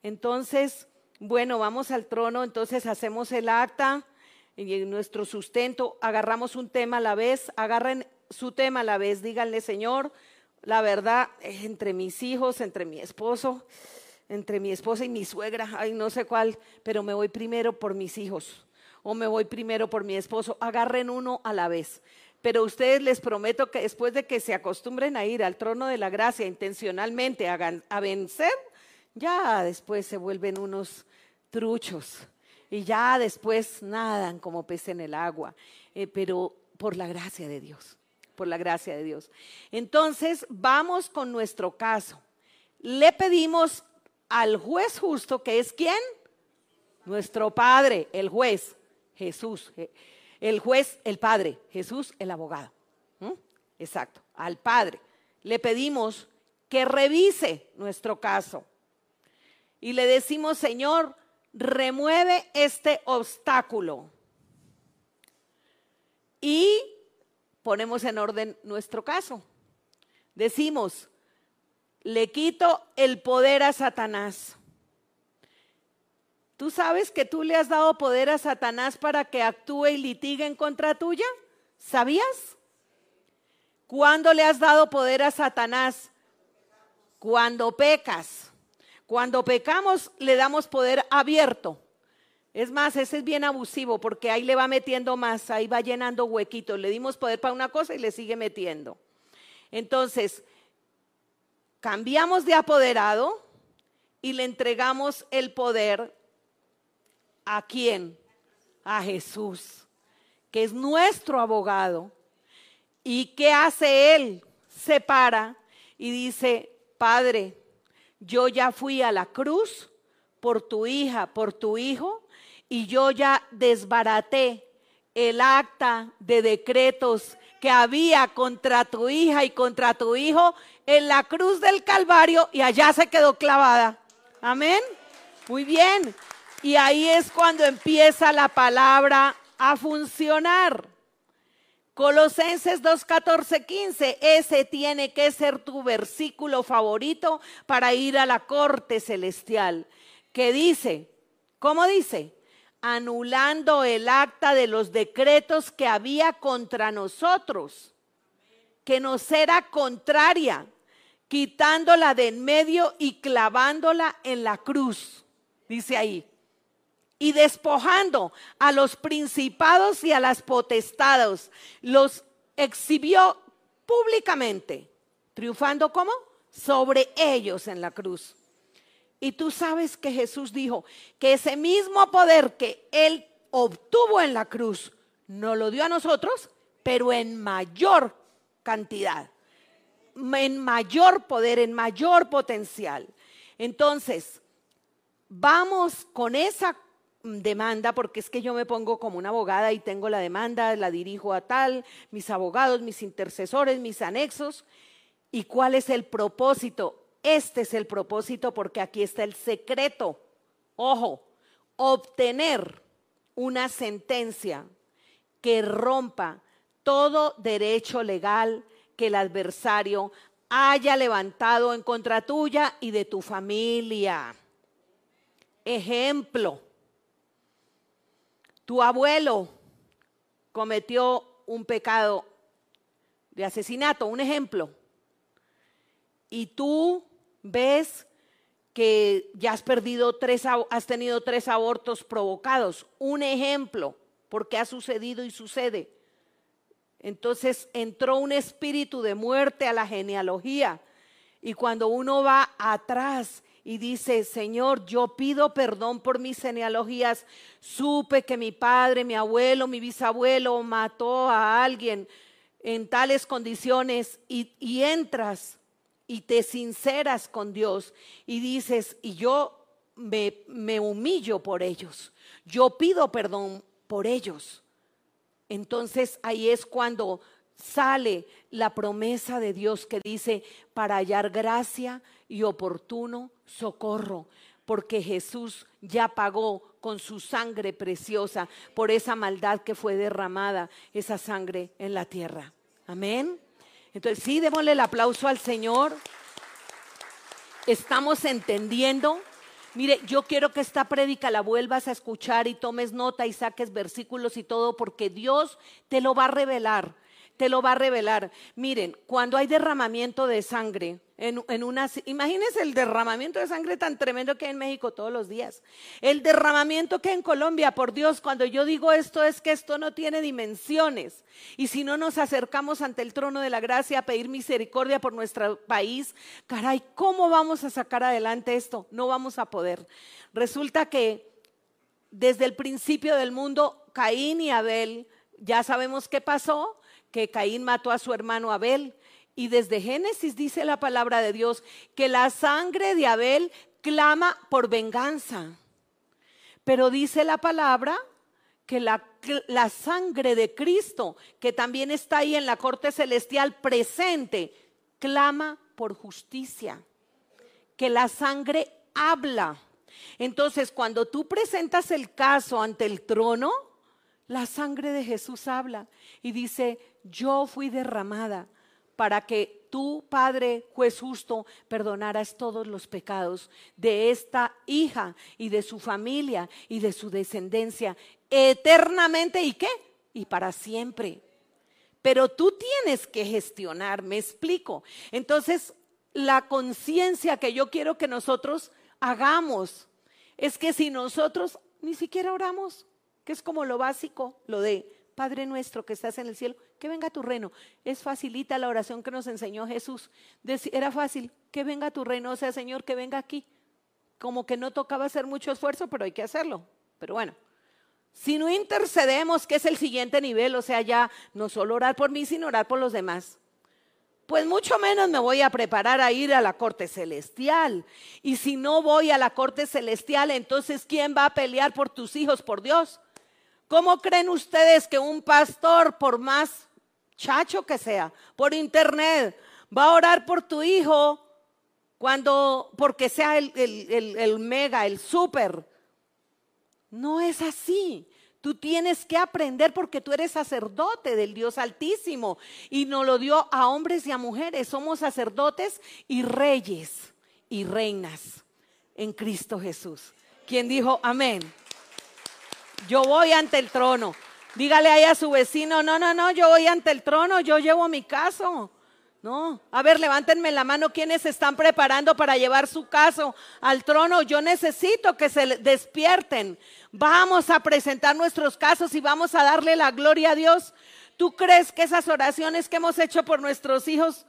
Entonces, bueno, vamos al trono, entonces hacemos el acta y en nuestro sustento agarramos un tema a la vez, agarren su tema a la vez, díganle, Señor, la verdad, entre mis hijos, entre mi esposo, entre mi esposa y mi suegra, ay, no sé cuál, pero me voy primero por mis hijos o me voy primero por mi esposo. Agarren uno a la vez. Pero ustedes les prometo que después de que se acostumbren a ir al trono de la gracia intencionalmente a, vencer, ya después se vuelven unos truchos y ya después nadan como pez en el agua, eh, pero por la gracia de Dios por la gracia de Dios. Entonces, vamos con nuestro caso. Le pedimos al juez justo, que es quién? Nuestro Padre, el juez, Jesús. El juez, el Padre, Jesús, el abogado. Exacto, al Padre. Le pedimos que revise nuestro caso. Y le decimos, Señor, remueve este obstáculo. Y ponemos en orden nuestro caso. Decimos, le quito el poder a Satanás. ¿Tú sabes que tú le has dado poder a Satanás para que actúe y litigue en contra tuya? ¿Sabías? ¿Cuándo le has dado poder a Satanás? Cuando pecas. Cuando pecamos le damos poder abierto. Es más, ese es bien abusivo porque ahí le va metiendo más, ahí va llenando huequitos. Le dimos poder para una cosa y le sigue metiendo. Entonces, cambiamos de apoderado y le entregamos el poder a quién? A Jesús, que es nuestro abogado. ¿Y qué hace él? Se para y dice, Padre, yo ya fui a la cruz por tu hija, por tu hijo, y yo ya desbaraté el acta de decretos que había contra tu hija y contra tu hijo en la cruz del Calvario y allá se quedó clavada. Amén. Muy bien. Y ahí es cuando empieza la palabra a funcionar. Colosenses 2, 14, 15, ese tiene que ser tu versículo favorito para ir a la corte celestial. Que dice, ¿cómo dice? Anulando el acta de los decretos que había contra nosotros, que nos era contraria, quitándola de en medio y clavándola en la cruz, dice ahí, y despojando a los principados y a las potestados, los exhibió públicamente, triunfando como sobre ellos en la cruz. Y tú sabes que Jesús dijo que ese mismo poder que Él obtuvo en la cruz, no lo dio a nosotros, pero en mayor cantidad, en mayor poder, en mayor potencial. Entonces, vamos con esa demanda, porque es que yo me pongo como una abogada y tengo la demanda, la dirijo a tal, mis abogados, mis intercesores, mis anexos. ¿Y cuál es el propósito? Este es el propósito porque aquí está el secreto. Ojo, obtener una sentencia que rompa todo derecho legal que el adversario haya levantado en contra tuya y de tu familia. Ejemplo, tu abuelo cometió un pecado de asesinato, un ejemplo, y tú ves que ya has perdido tres, has tenido tres abortos provocados. Un ejemplo, porque ha sucedido y sucede. Entonces entró un espíritu de muerte a la genealogía. Y cuando uno va atrás y dice, Señor, yo pido perdón por mis genealogías, supe que mi padre, mi abuelo, mi bisabuelo mató a alguien en tales condiciones y, y entras y te sinceras con Dios y dices, y yo me, humillo por ellos, yo pido perdón por ellos. Entonces ahí es cuando sale la promesa de Dios que dice, para hallar gracia y oportuno socorro, porque Jesús ya pagó con su sangre preciosa por esa maldad que fue derramada, esa sangre en la tierra. Amén. Entonces, sí, démosle el aplauso al Señor. Estamos entendiendo. Mire, yo quiero que esta prédica la vuelvas a escuchar y tomes nota y saques versículos y todo, porque Dios te lo va a revelar te lo va a revelar. Miren, cuando hay derramamiento de sangre, en, en una, imagínense el derramamiento de sangre tan tremendo que hay en México todos los días. El derramamiento que hay en Colombia, por Dios, cuando yo digo esto es que esto no tiene dimensiones. Y si no nos acercamos ante el trono de la gracia a pedir misericordia por nuestro país, caray, ¿cómo vamos a sacar adelante esto? No vamos a poder. Resulta que desde el principio del mundo, Caín y Abel, ya sabemos qué pasó, que Caín mató a su hermano Abel. Y desde Génesis dice la palabra de Dios que la sangre de Abel clama por venganza. Pero dice la palabra que la, la, sangre de Cristo, que también está ahí en la corte celestial presente, clama por justicia. Que la sangre habla. Entonces, cuando tú presentas el caso ante el trono, la sangre de Jesús habla y dice, yo fui derramada para que tú, Padre, juez justo, perdonaras todos los pecados de esta hija y de su familia y de su descendencia eternamente y qué? Y para siempre. Pero tú tienes que gestionar, me explico. Entonces, la conciencia que yo quiero que nosotros hagamos es que si nosotros ni siquiera oramos, que es como lo básico, lo de Padre nuestro que estás en el cielo, que venga tu reino. Es facilita la oración que nos enseñó Jesús. Era fácil, que venga tu reino, o sea, Señor, que venga aquí. Como que no tocaba hacer mucho esfuerzo, pero hay que hacerlo. Pero bueno, si no intercedemos, que es el siguiente nivel, o sea, ya no solo orar por mí, sino orar por los demás, pues mucho menos me voy a preparar a ir a la corte celestial. Y si no voy a la corte celestial, entonces ¿quién va a pelear por tus hijos, por Dios? ¿Cómo creen ustedes que un pastor, por más chacho que sea, por internet, va a orar por tu hijo cuando, porque sea el, mega, el súper? No es así. Tú tienes que aprender porque tú eres sacerdote del Dios Altísimo y nos lo dio a hombres y a mujeres. Somos sacerdotes y reyes y reinas en Cristo Jesús. Quien dijo amén. Yo voy ante el trono. Dígale ahí a su vecino, no, no, no, yo voy ante el trono, yo llevo mi caso. No, a ver, levántenme la mano quienes se están preparando para llevar su caso al trono. Yo necesito que se despierten. Vamos a presentar nuestros casos y vamos a darle la gloria a Dios. ¿Tú crees que esas oraciones que hemos hecho por nuestros hijos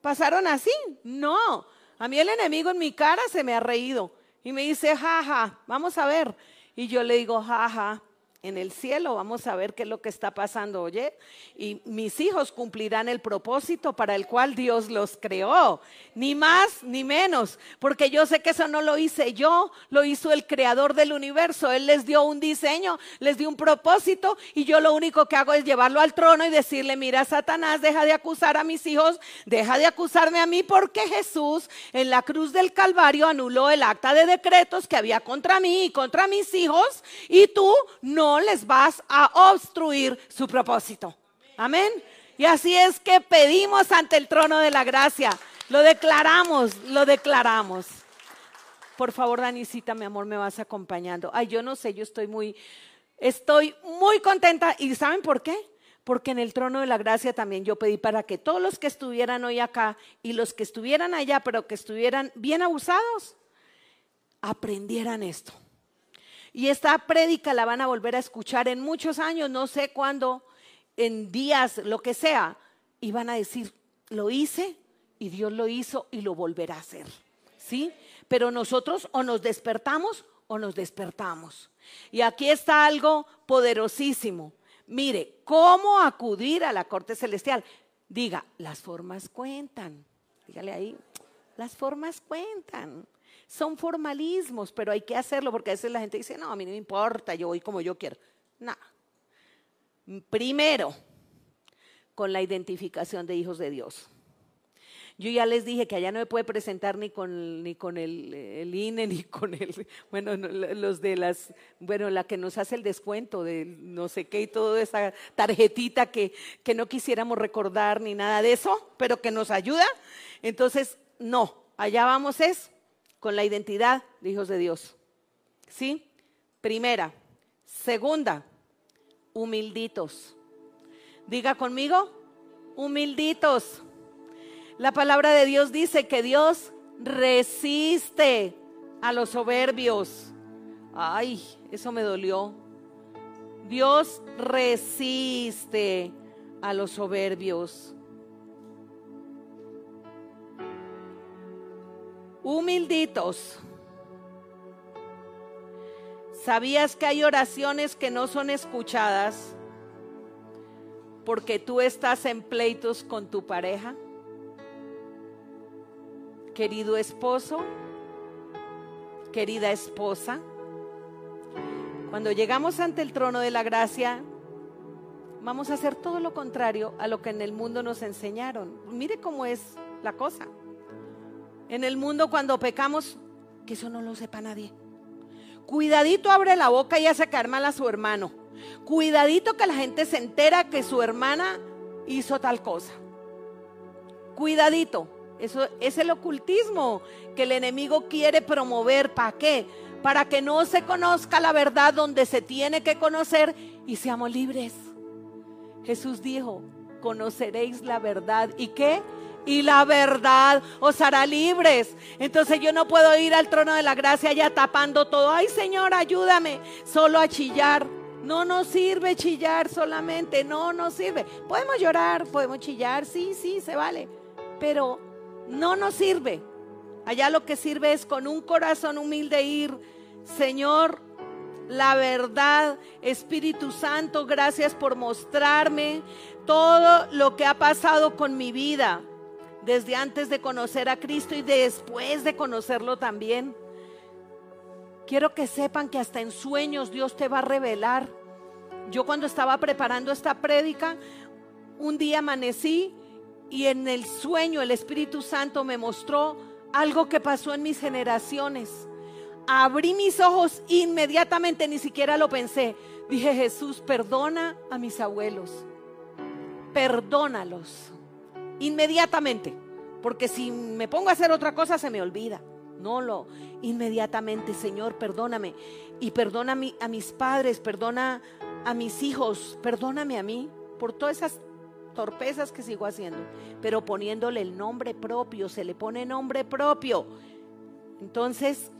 pasaron así? No. A mí el enemigo en mi cara se me ha reído y me dice, jaja, vamos a ver. Y yo le digo, jaja, en el cielo, vamos a ver qué es lo que está pasando, oye, y mis hijos cumplirán el propósito para el cual Dios los creó, ni más ni menos, porque yo sé que eso no lo hice yo, lo hizo el creador del universo, Él les dio un diseño, les dio un propósito y yo lo único que hago es llevarlo al trono y decirle, mira Satanás, deja de acusar a mis hijos, deja de acusarme a mí, porque Jesús en la cruz del Calvario anuló el acta de decretos que había contra mí y contra mis hijos y tú no les vas a obstruir su propósito. Amén. Y así es que pedimos ante el trono de la gracia. Lo declaramos, lo declaramos. Por favor, Danicita, mi amor, me vas acompañando. Ay, yo no sé, yo estoy muy, estoy muy contenta. ¿Y saben por qué? Porque en el trono de la gracia también yo pedí para que todos los que estuvieran hoy acá y los que estuvieran allá, pero que estuvieran bien abusados, aprendieran esto. Y esta prédica la van a volver a escuchar en muchos años, no sé cuándo, en días, lo que sea. Y van a decir, lo hice y Dios lo hizo y lo volverá a hacer. ¿Sí? Pero nosotros o nos despertamos o nos despertamos. Y aquí está algo poderosísimo. Mire, ¿cómo acudir a la corte celestial? Diga, las formas cuentan. Dígale ahí, las formas cuentan. Son formalismos, pero hay que hacerlo porque a veces la gente dice, no, a mí no me importa, yo voy como yo quiero. No. Primero, con la identificación de hijos de Dios. Yo ya les dije que allá no me puede presentar ni con, ni con el, el, INE, ni con el, bueno, los de las, bueno, la que nos hace el descuento de no sé qué y toda esa tarjetita que, que no quisiéramos recordar ni nada de eso, pero que nos ayuda. Entonces, no, allá vamos es con la identidad de hijos de Dios. ¿Sí? Primera. Segunda, humilditos. Diga conmigo, humilditos. La palabra de Dios dice que Dios resiste a los soberbios. Ay, eso me dolió. Dios resiste a los soberbios. Humilditos. ¿Sabías que hay oraciones que no son escuchadas porque tú estás en pleitos con tu pareja? querido esposo, querida esposa, cuando llegamos ante el trono de la gracia, vamos a hacer todo lo contrario a lo que en el mundo nos enseñaron. Mire cómo es la cosa. En el mundo cuando pecamos, que eso no lo sepa nadie. Cuidadito abre la boca y hace caer mal a su hermano. Cuidadito que la gente se entera que su hermana hizo tal cosa. Cuidadito. Eso es el ocultismo que el enemigo quiere promover. ¿Para qué? Para que no se conozca la verdad donde se tiene que conocer y seamos libres. Jesús dijo, conoceréis la verdad. ¿Y qué? Y la verdad os hará libres. Entonces yo no puedo ir al trono de la gracia ya tapando todo. Ay Señor, ayúdame. Solo a chillar. No nos sirve chillar solamente. No nos sirve. Podemos llorar, podemos chillar. Sí, sí, se vale. Pero no nos sirve. Allá lo que sirve es con un corazón humilde ir, Señor, la verdad, Espíritu Santo, gracias por mostrarme todo lo que ha pasado con mi vida desde antes de conocer a Cristo y después de conocerlo también. Quiero que sepan que hasta en sueños Dios te va a revelar. Yo cuando estaba preparando esta prédica, un día amanecí y en el sueño el Espíritu Santo me mostró algo que pasó en mis generaciones. Abrí mis ojos inmediatamente, ni siquiera lo pensé. Dije, Jesús, perdona a mis abuelos. Perdónalos. Inmediatamente. Porque si me pongo a hacer otra cosa se me olvida. No lo, inmediatamente, Señor, perdóname. Y perdona a, a mis padres, perdona a mis hijos, perdóname a mí por todas esas torpezas que sigo haciendo, pero poniéndole el nombre propio, se le pone nombre propio. Entonces,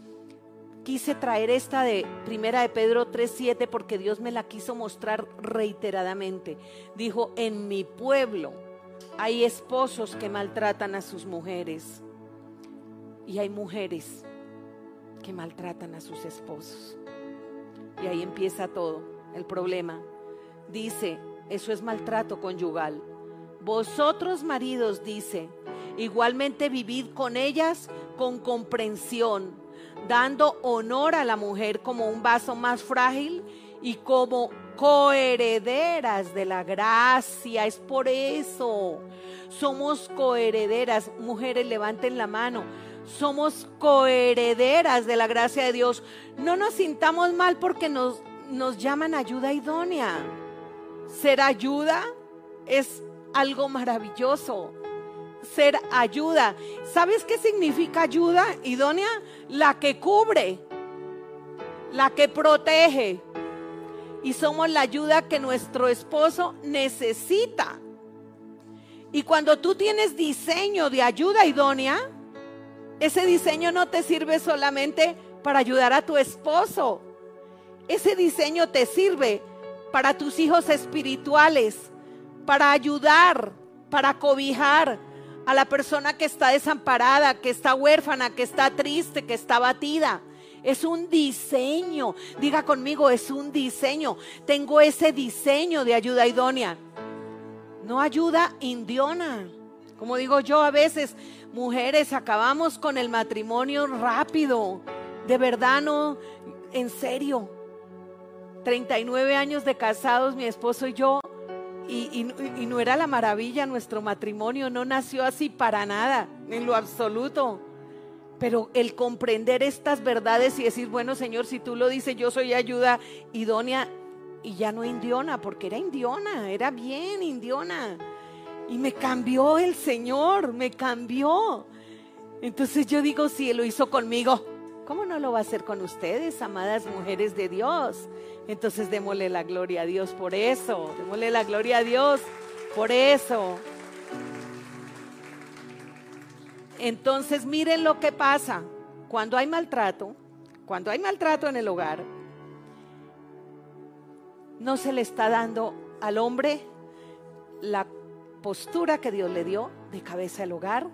quise traer esta de Primera de Pedro 3:7 porque Dios me la quiso mostrar reiteradamente. Dijo, "En mi pueblo hay esposos que maltratan a sus mujeres y hay mujeres que maltratan a sus esposos." Y ahí empieza todo el problema. Dice, eso es maltrato conyugal. Vosotros maridos, dice, igualmente vivid con ellas con comprensión, dando honor a la mujer como un vaso más frágil y como coherederas de la gracia. Es por eso. Somos coherederas. Mujeres, levanten la mano. Somos coherederas de la gracia de Dios. No nos sintamos mal porque nos, nos llaman ayuda idónea. Ser ayuda es algo maravilloso. Ser ayuda. ¿Sabes qué significa ayuda idónea? La que cubre, la que protege. Y somos la ayuda que nuestro esposo necesita. Y cuando tú tienes diseño de ayuda idónea, ese diseño no te sirve solamente para ayudar a tu esposo. Ese diseño te sirve para tus hijos espirituales, para ayudar, para cobijar a la persona que está desamparada, que está huérfana, que está triste, que está batida. Es un diseño. Diga conmigo, es un diseño. Tengo ese diseño de ayuda idónea. No ayuda indiona. Como digo yo a veces, mujeres, acabamos con el matrimonio rápido. De verdad, no, en serio. 39 años de casados, mi esposo y yo, y, no era la maravilla nuestro matrimonio, no nació así para nada, en lo absoluto. Pero el comprender estas verdades y decir, bueno Señor, si tú lo dices, yo soy ayuda idónea y ya no indiona, porque era indiona, era bien indiona. Y me cambió el Señor, me cambió. Entonces yo digo, si lo hizo conmigo, ¿cómo no lo va a hacer con ustedes, amadas mujeres de Dios? Entonces démosle la gloria a Dios por eso, démosle la gloria a Dios por eso. Entonces miren lo que pasa cuando hay maltrato, cuando hay maltrato en el hogar, no se le está dando al hombre la postura que Dios le dio de cabeza del hogar,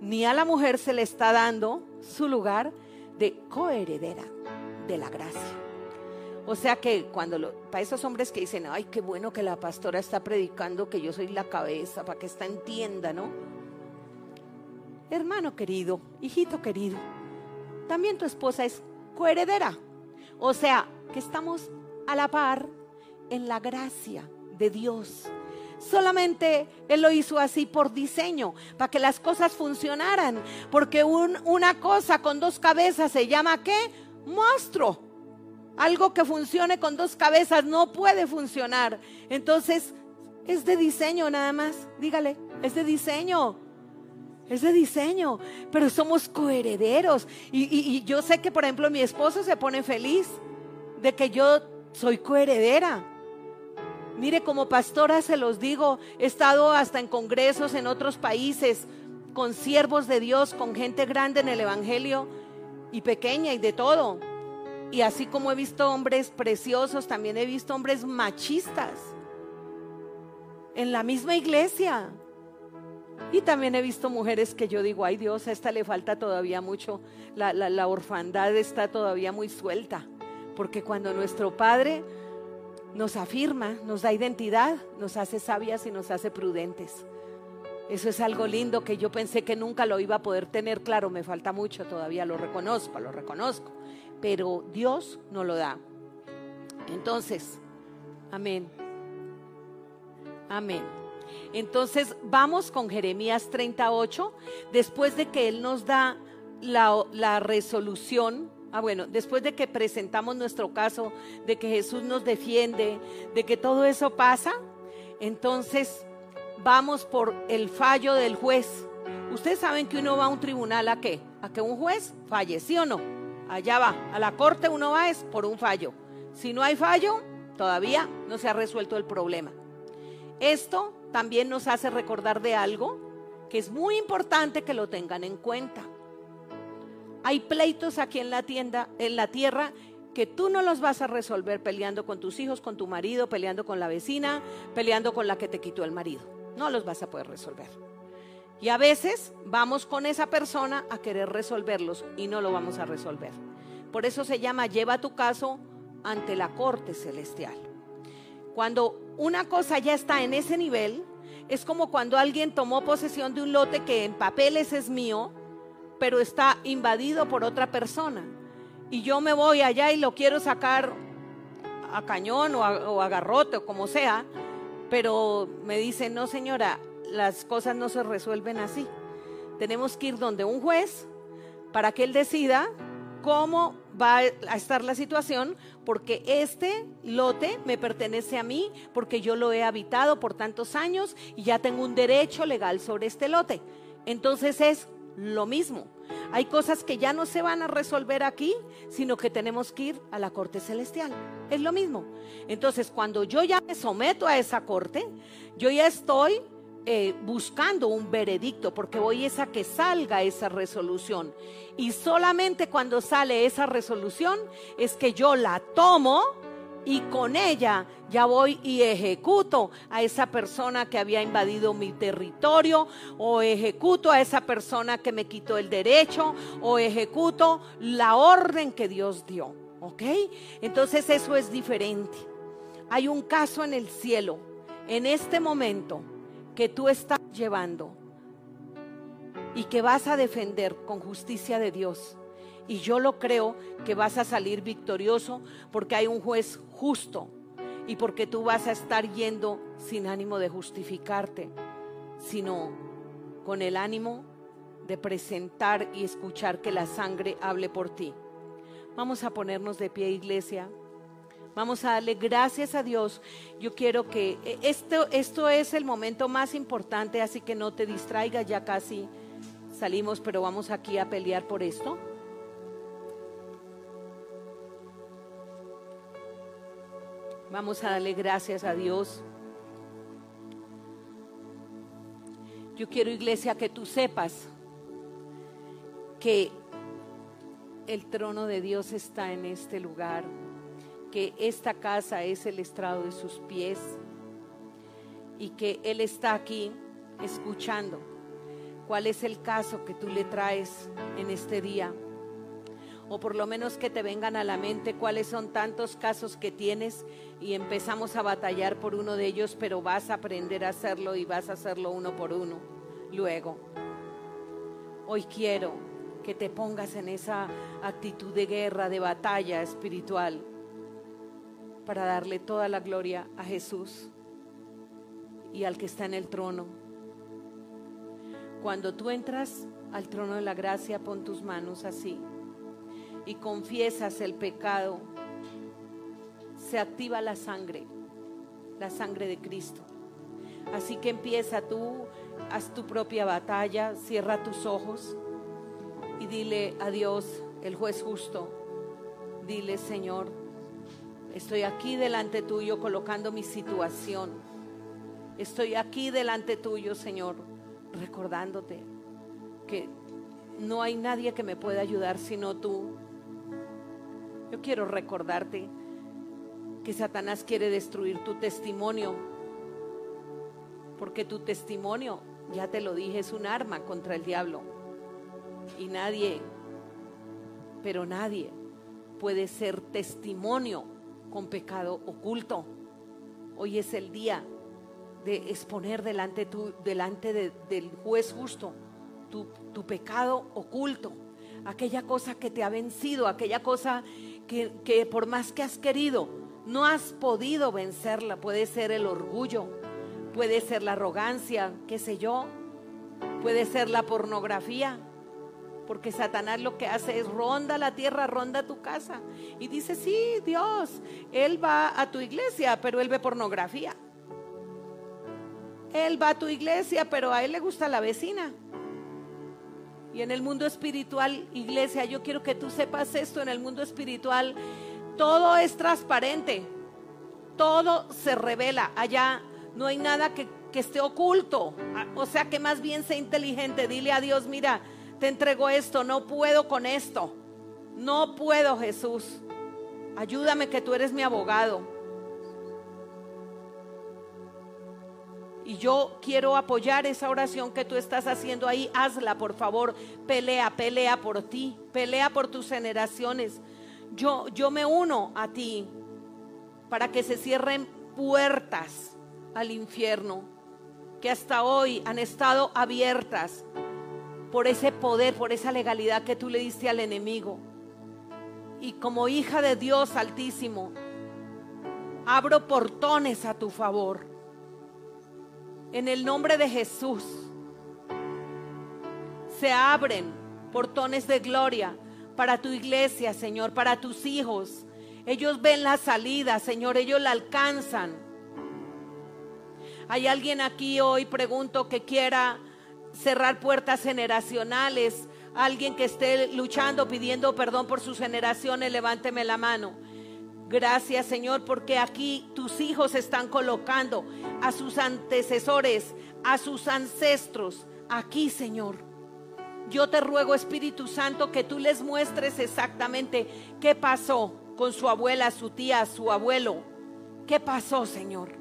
ni a la mujer se le está dando su lugar de coheredera de la gracia. O sea que cuando para esos hombres que dicen, ay, qué bueno que la pastora está predicando que yo soy la cabeza, para que esta entienda, ¿no? Hermano querido, hijito querido, también tu esposa es coheredera. O sea, que estamos a la par en la gracia de Dios. Solamente Él lo hizo así por diseño, para que las cosas funcionaran. Porque una cosa con dos cabezas se llama ¿qué? Monstruo. Algo que funcione con dos cabezas no puede funcionar. Entonces, es de diseño nada más. Dígale, es de diseño. Es de diseño, pero somos coherederos. Y, yo sé que, por ejemplo, mi esposo se pone feliz de que yo soy coheredera. Mire, como pastora se los digo, he estado hasta en congresos en otros países, con siervos de Dios, con gente grande en el Evangelio y pequeña y de todo. Y así como he visto hombres preciosos, también he visto hombres machistas en la misma iglesia. Y también he visto mujeres que yo digo, ay Dios, a esta le falta todavía mucho, la, la orfandad está todavía muy suelta. Porque cuando nuestro Padre nos afirma, nos da identidad, nos hace sabias y nos hace prudentes. Eso es algo lindo que yo pensé que nunca lo iba a poder tener claro, me falta mucho todavía, lo reconozco, lo reconozco pero Dios no lo da. Entonces, amén. Amén. Entonces vamos con Jeremías 38, después de que Él nos da la, resolución, ah bueno, después de que presentamos nuestro caso, de que Jesús nos defiende, de que todo eso pasa, entonces vamos por el fallo del juez. Ustedes saben que uno va a un tribunal a qué? A que un juez falle, ¿sí o no? allá va. A la corte uno va es por un fallo. Si no hay fallo, todavía no se ha resuelto el problema. Esto también nos hace recordar de algo que es muy importante que lo tengan en cuenta. Hay pleitos aquí en la tienda, en la tierra que tú no los vas a resolver peleando con tus hijos, con tu marido, peleando con la vecina, peleando con la que te quitó el marido. No los vas a poder resolver. Y a veces vamos con esa persona a querer resolverlos y no lo vamos a resolver. Por eso se llama lleva tu caso ante la corte celestial. Cuando una cosa ya está en ese nivel, es como cuando alguien tomó posesión de un lote que en papeles es mío, pero está invadido por otra persona. Y yo me voy allá y lo quiero sacar a cañón o a, garrote o como sea, pero me dicen, no señora, las cosas no se resuelven así. Tenemos que ir donde un juez para que él decida cómo va a estar la situación, porque este lote me pertenece a mí, porque yo lo he habitado por tantos años y ya tengo un derecho legal sobre este lote. Entonces es lo mismo. Hay cosas que ya no se van a resolver aquí, sino que tenemos que ir a la corte celestial. Es lo mismo. Entonces, cuando yo ya me someto a esa corte, yo ya estoy eh, buscando un veredicto, porque voy a que salga esa resolución. Y solamente cuando sale esa resolución es que yo la tomo y con ella ya voy y ejecuto a esa persona que había invadido mi territorio o ejecuto a esa persona que me quitó el derecho o ejecuto la orden que Dios dio. ¿Ok? Entonces eso es diferente. Hay un caso en el cielo, en este momento, que tú estás llevando y que vas a defender con justicia de Dios. Y yo lo creo que vas a salir victorioso porque hay un juez justo y porque tú vas a estar yendo sin ánimo de justificarte, sino con el ánimo de presentar y escuchar que la sangre hable por ti. Vamos a ponernos de pie, iglesia. Vamos a darle gracias a Dios. Yo quiero que eh, esto, esto es el momento más importante, así que no te distraigas, ya casi salimos, pero vamos aquí a pelear por esto. Vamos a darle gracias a Dios. Yo quiero, iglesia, que tú sepas que el trono de Dios está en este lugar, que esta casa es el estrado de sus pies y que Él está aquí escuchando. Cuál es el caso que tú le traes en este día o por lo menos que te vengan a la mente cuáles son tantos casos que tienes y empezamos a batallar por uno de ellos, pero vas a aprender a hacerlo y vas a hacerlo uno por uno luego. Hoy quiero que te pongas en esa actitud de guerra, de batalla espiritual, para darle toda la gloria a Jesús y al que está en el trono. Cuando tú entras al trono de la gracia, pon tus manos así y confiesas el pecado, se activa la sangre, la sangre de Cristo. Así que empieza tú, haz tu propia batalla, cierra tus ojos y dile a Dios, el juez justo, dile Señor, estoy aquí delante tuyo colocando mi situación. Estoy aquí delante tuyo, Señor, recordándote que no hay nadie que me pueda ayudar sino tú. Yo quiero recordarte que Satanás quiere destruir tu testimonio, porque tu testimonio, ya te lo dije, es un arma contra el diablo. Y nadie, pero nadie puede ser testimonio con pecado oculto. Hoy es el día de exponer delante, tu, delante del juez justo tu, tu pecado oculto, aquella cosa que te ha vencido, aquella cosa que, por más que has querido, no has podido vencerla. Puede ser el orgullo, puede ser la arrogancia, qué sé yo, puede ser la pornografía. Porque Satanás lo que hace es ronda la tierra, ronda tu casa. Y dice, sí, Dios, Él va a tu iglesia, pero Él ve pornografía. Él va a tu iglesia, pero a Él le gusta la vecina. Y en el mundo espiritual, iglesia, yo quiero que tú sepas esto, en el mundo espiritual todo es transparente, todo se revela, allá no hay nada que, que esté oculto, o sea que más bien sea inteligente, dile a Dios, mira, te entrego esto, no puedo con esto, no puedo Jesús, ayúdame que tú eres mi abogado. Y yo quiero apoyar esa oración que tú estás haciendo ahí. Hazla, por favor. Pelea, pelea por ti. Pelea por tus generaciones. Yo, yo me uno a ti para que se cierren puertas al infierno que hasta hoy han estado abiertas por ese poder, por esa legalidad que tú le diste al enemigo. Y como hija de Dios altísimo, abro portones a tu favor en el nombre de Jesús. Se abren portones de gloria para tu iglesia, Señor, para tus hijos. Ellos ven la salida, Señor, ellos la alcanzan. Hay alguien aquí hoy, pregunto, que quiera cerrar puertas generacionales. Alguien que esté luchando, pidiendo perdón por sus generaciones, levánteme la mano. Gracias Señor porque aquí tus hijos están colocando a sus antecesores, a sus ancestros, aquí Señor. Yo te ruego Espíritu Santo que tú les muestres exactamente qué pasó con su abuela, su tía, su abuelo. ¿Qué pasó Señor?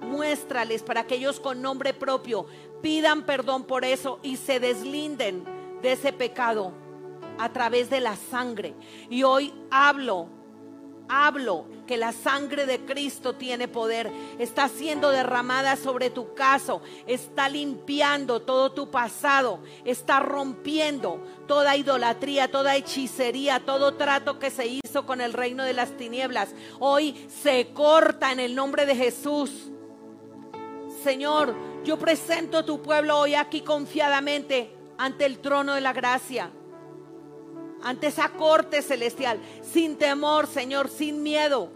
Muéstrales para que ellos con nombre propio pidan perdón por eso y se deslinden de ese pecado a través de la sangre. Y hoy hablo hablo que la sangre de Cristo tiene poder, está siendo derramada sobre tu caso, está limpiando todo tu pasado, está rompiendo toda idolatría, toda hechicería, todo trato que se hizo con el reino de las tinieblas. Hoy se corta en el nombre de Jesús. Señor, yo presento a tu pueblo hoy aquí confiadamente ante el trono de la gracia ante esa corte celestial, sin temor, Señor, sin miedo.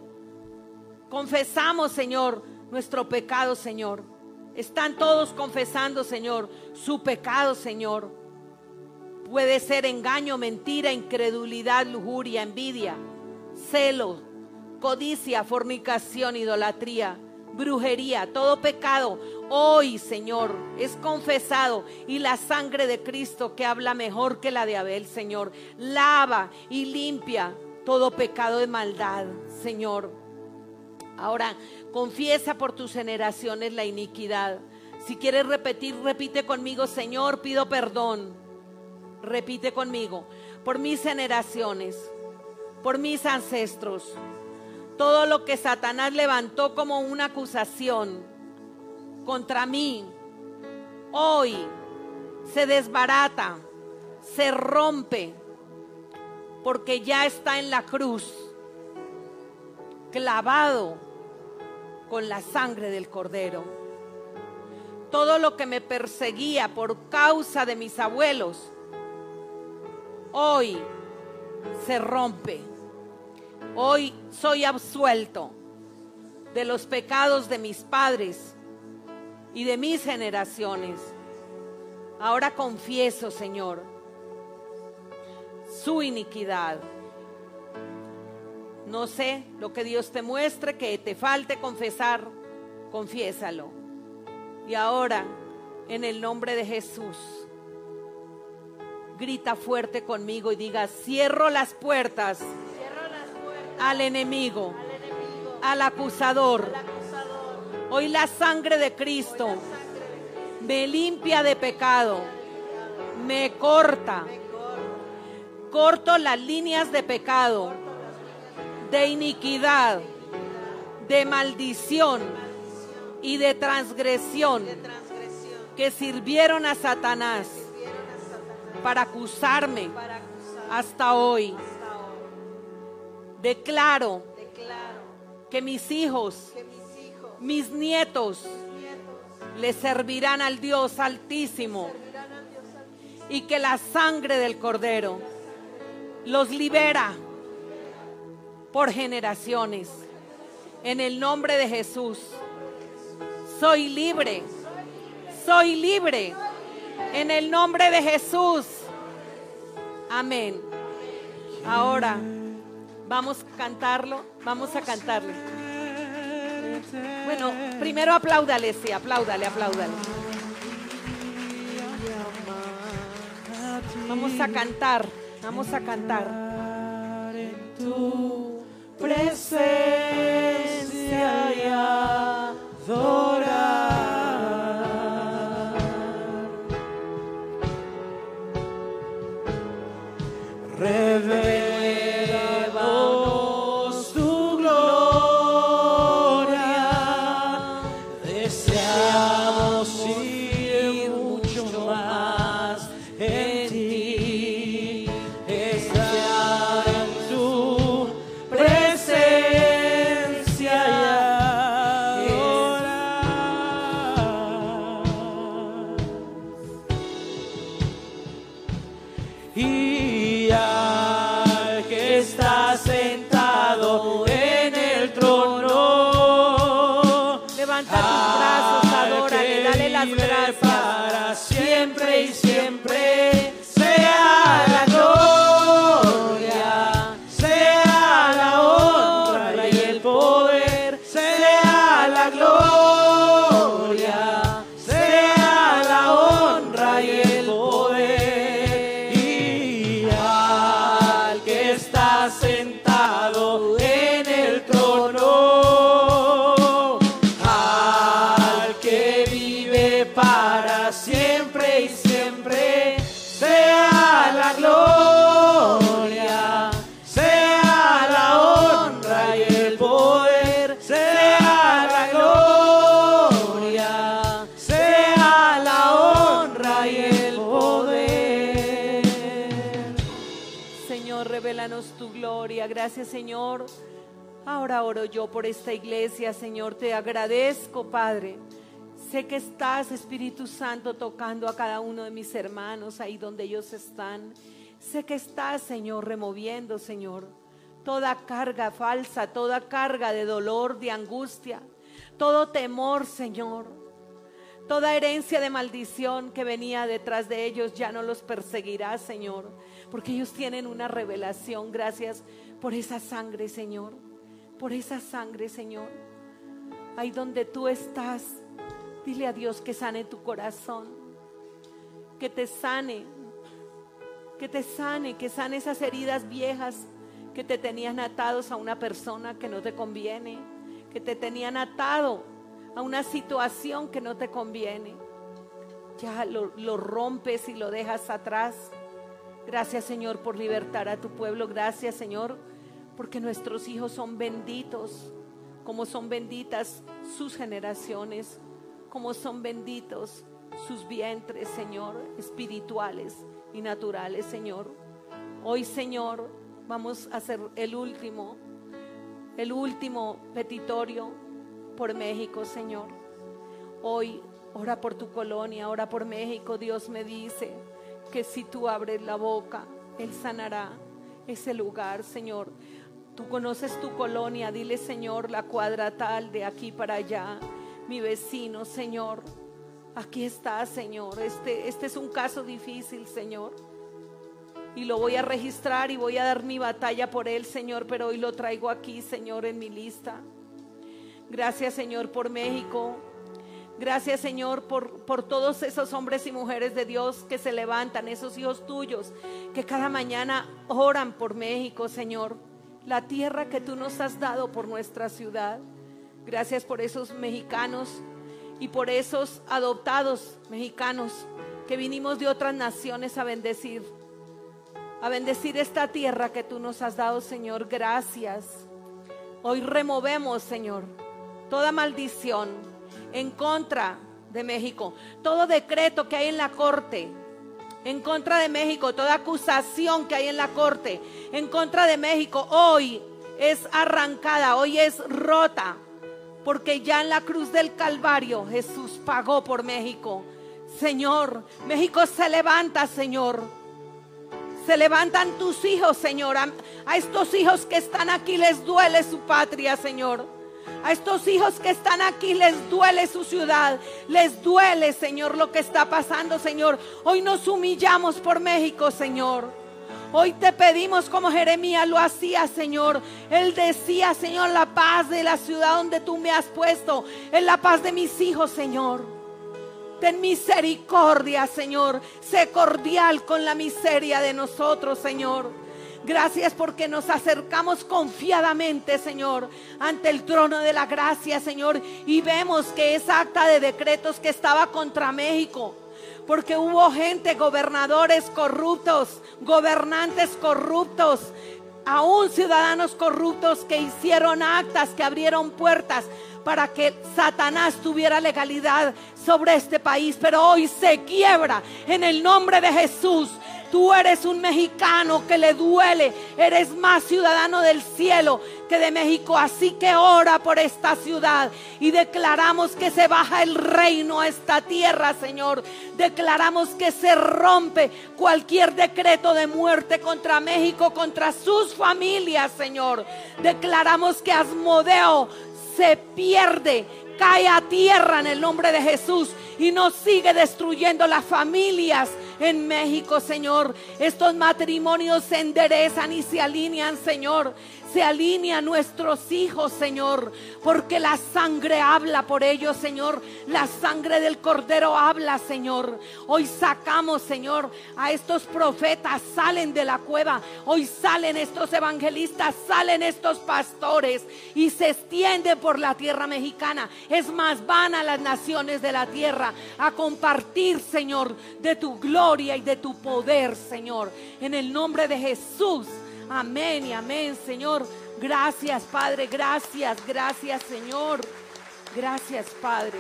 Confesamos, Señor, nuestro pecado, Señor. Están todos confesando, Señor, su pecado, Señor. Puede ser engaño, mentira, incredulidad, lujuria, envidia, celo, codicia, fornicación, idolatría, brujería, todo pecado hoy, Señor, es confesado y la sangre de Cristo que habla mejor que la de Abel, Señor, lava y limpia todo pecado de maldad, Señor. Ahora, confiesa por tus generaciones la iniquidad. Si quieres repetir, repite conmigo, Señor, pido perdón. Repite conmigo, por mis generaciones, por mis ancestros, todo lo que Satanás levantó como una acusación contra mí, hoy se desbarata, se rompe, porque ya está en la cruz, clavado con la sangre del cordero. Todo lo que me perseguía por causa de mis abuelos, hoy se rompe. Hoy soy absuelto de los pecados de mis padres y de mis generaciones. Ahora confieso, Señor, su iniquidad. No sé lo que Dios te muestre, que te falte confesar, confiésalo. Y ahora, en el nombre de Jesús, grita fuerte conmigo y diga, cierro las puertas, al, enemigo, al acusador Hoy la sangre de Cristo me limpia de pecado, me corta, corto las líneas de pecado, de iniquidad, de maldición y de transgresión que sirvieron a Satanás para acusarme hasta hoy. Declaro que mis hijos mis nietos le servirán al Dios altísimo y que la sangre del cordero los libera por generaciones. En el nombre de Jesús, soy libre, soy libre. En el nombre de Jesús. Amén. Ahora Vamos a cantarlo, vamos a cantarle. Bueno, primero apláudale, sí, apláudale, apláudale. Vamos a cantar, vamos a cantar. Tu presencia. Revela yo por esta iglesia, Señor. Te agradezco, Padre. Sé que estás, Espíritu Santo, tocando a cada uno de mis hermanos ahí donde ellos están. Sé que estás, Señor, removiendo, Señor, toda carga falsa, toda carga de dolor, de angustia, todo temor, Señor. Toda herencia de maldición que venía detrás de ellos ya no los perseguirá, Señor, porque ellos tienen una revelación. Gracias por esa sangre, Señor, por esa sangre, Señor. Ahí donde tú estás, Dile a Dios que sane tu corazón, que te sane, que te sane, que sane esas heridas viejas que te tenían atados a una persona que no te conviene, que te tenían atado a una situación que no te conviene. Ya lo, lo rompes y lo dejas atrás. Gracias Señor por libertar a tu pueblo. Gracias Señor porque nuestros hijos son benditos, como son benditas sus generaciones como son benditos sus vientres, Señor, espirituales y naturales, Señor. Hoy, Señor, vamos a hacer el último, el último petitorio por México, Señor. Hoy, ora por tu colonia, ora por México. Dios me dice que si tú abres la boca, Él sanará ese lugar, Señor. Tú conoces tu colonia, dile, Señor, la cuadra tal de aquí para allá mi vecino, Señor. Aquí está, Señor. Este, este es un caso difícil, Señor. Y lo voy a registrar y voy a dar mi batalla por él, Señor, pero hoy lo traigo aquí, Señor, en mi lista. Gracias, Señor, por México. Gracias, Señor, por, por todos esos hombres y mujeres de Dios que se levantan, esos hijos tuyos, que cada mañana oran por México, Señor. La tierra que tú nos has dado por nuestra ciudad. Gracias por esos mexicanos y por esos adoptados mexicanos que vinimos de otras naciones a bendecir. A bendecir esta tierra que tú nos has dado, Señor. Gracias. Hoy removemos, Señor, toda maldición en contra de México. Todo decreto que hay en la corte en contra de México, toda acusación que hay en la corte en contra de México, hoy es arrancada, hoy es rota porque ya en la cruz del Calvario Jesús pagó por México. Señor, México se levanta, Señor. Se levantan tus hijos, Señor. A, estos hijos que están aquí les duele su patria, Señor. A estos hijos que están aquí les duele su ciudad. Les duele, Señor, lo que está pasando, Señor. Hoy nos humillamos por México, Señor. Hoy te pedimos como Jeremías lo hacía, Señor. Él decía, Señor, la paz de la ciudad donde tú me has puesto, es la paz de mis hijos, Señor. Ten misericordia, Señor. Sé cordial con la miseria de nosotros, Señor. Gracias porque nos acercamos confiadamente, Señor, ante el trono de la gracia, Señor, y vemos que esa acta de decretos que estaba contra México, porque hubo gente, gobernadores corruptos, gobernantes corruptos, aún ciudadanos corruptos que hicieron actas, que abrieron puertas para que Satanás tuviera legalidad sobre este país. Pero hoy se quiebra en el nombre de Jesús. Tú eres un mexicano que le duele. Eres más ciudadano del cielo que de México. Así que ora por esta ciudad. Y declaramos que se baja el reino a esta tierra, Señor. Declaramos que se rompe cualquier decreto de muerte contra México, contra sus familias, Señor. Declaramos que Asmodeo se pierde, cae a tierra en el nombre de Jesús y no sigue destruyendo las familias en México, Señor. Estos matrimonios se enderezan y se alinean, Señor se alinea a nuestros hijos, Señor, porque la sangre habla por ellos, Señor. La sangre del Cordero habla, Señor. Hoy sacamos, Señor, a estos profetas, salen de la cueva. Hoy salen estos evangelistas, salen estos pastores y se extienden por la tierra mexicana. Es más, van a las naciones de la tierra a compartir, Señor, de tu gloria y de tu poder, Señor. En el nombre de Jesús. Amén y amén, Señor. Gracias, Padre. Gracias, gracias, Señor. Gracias, Padre.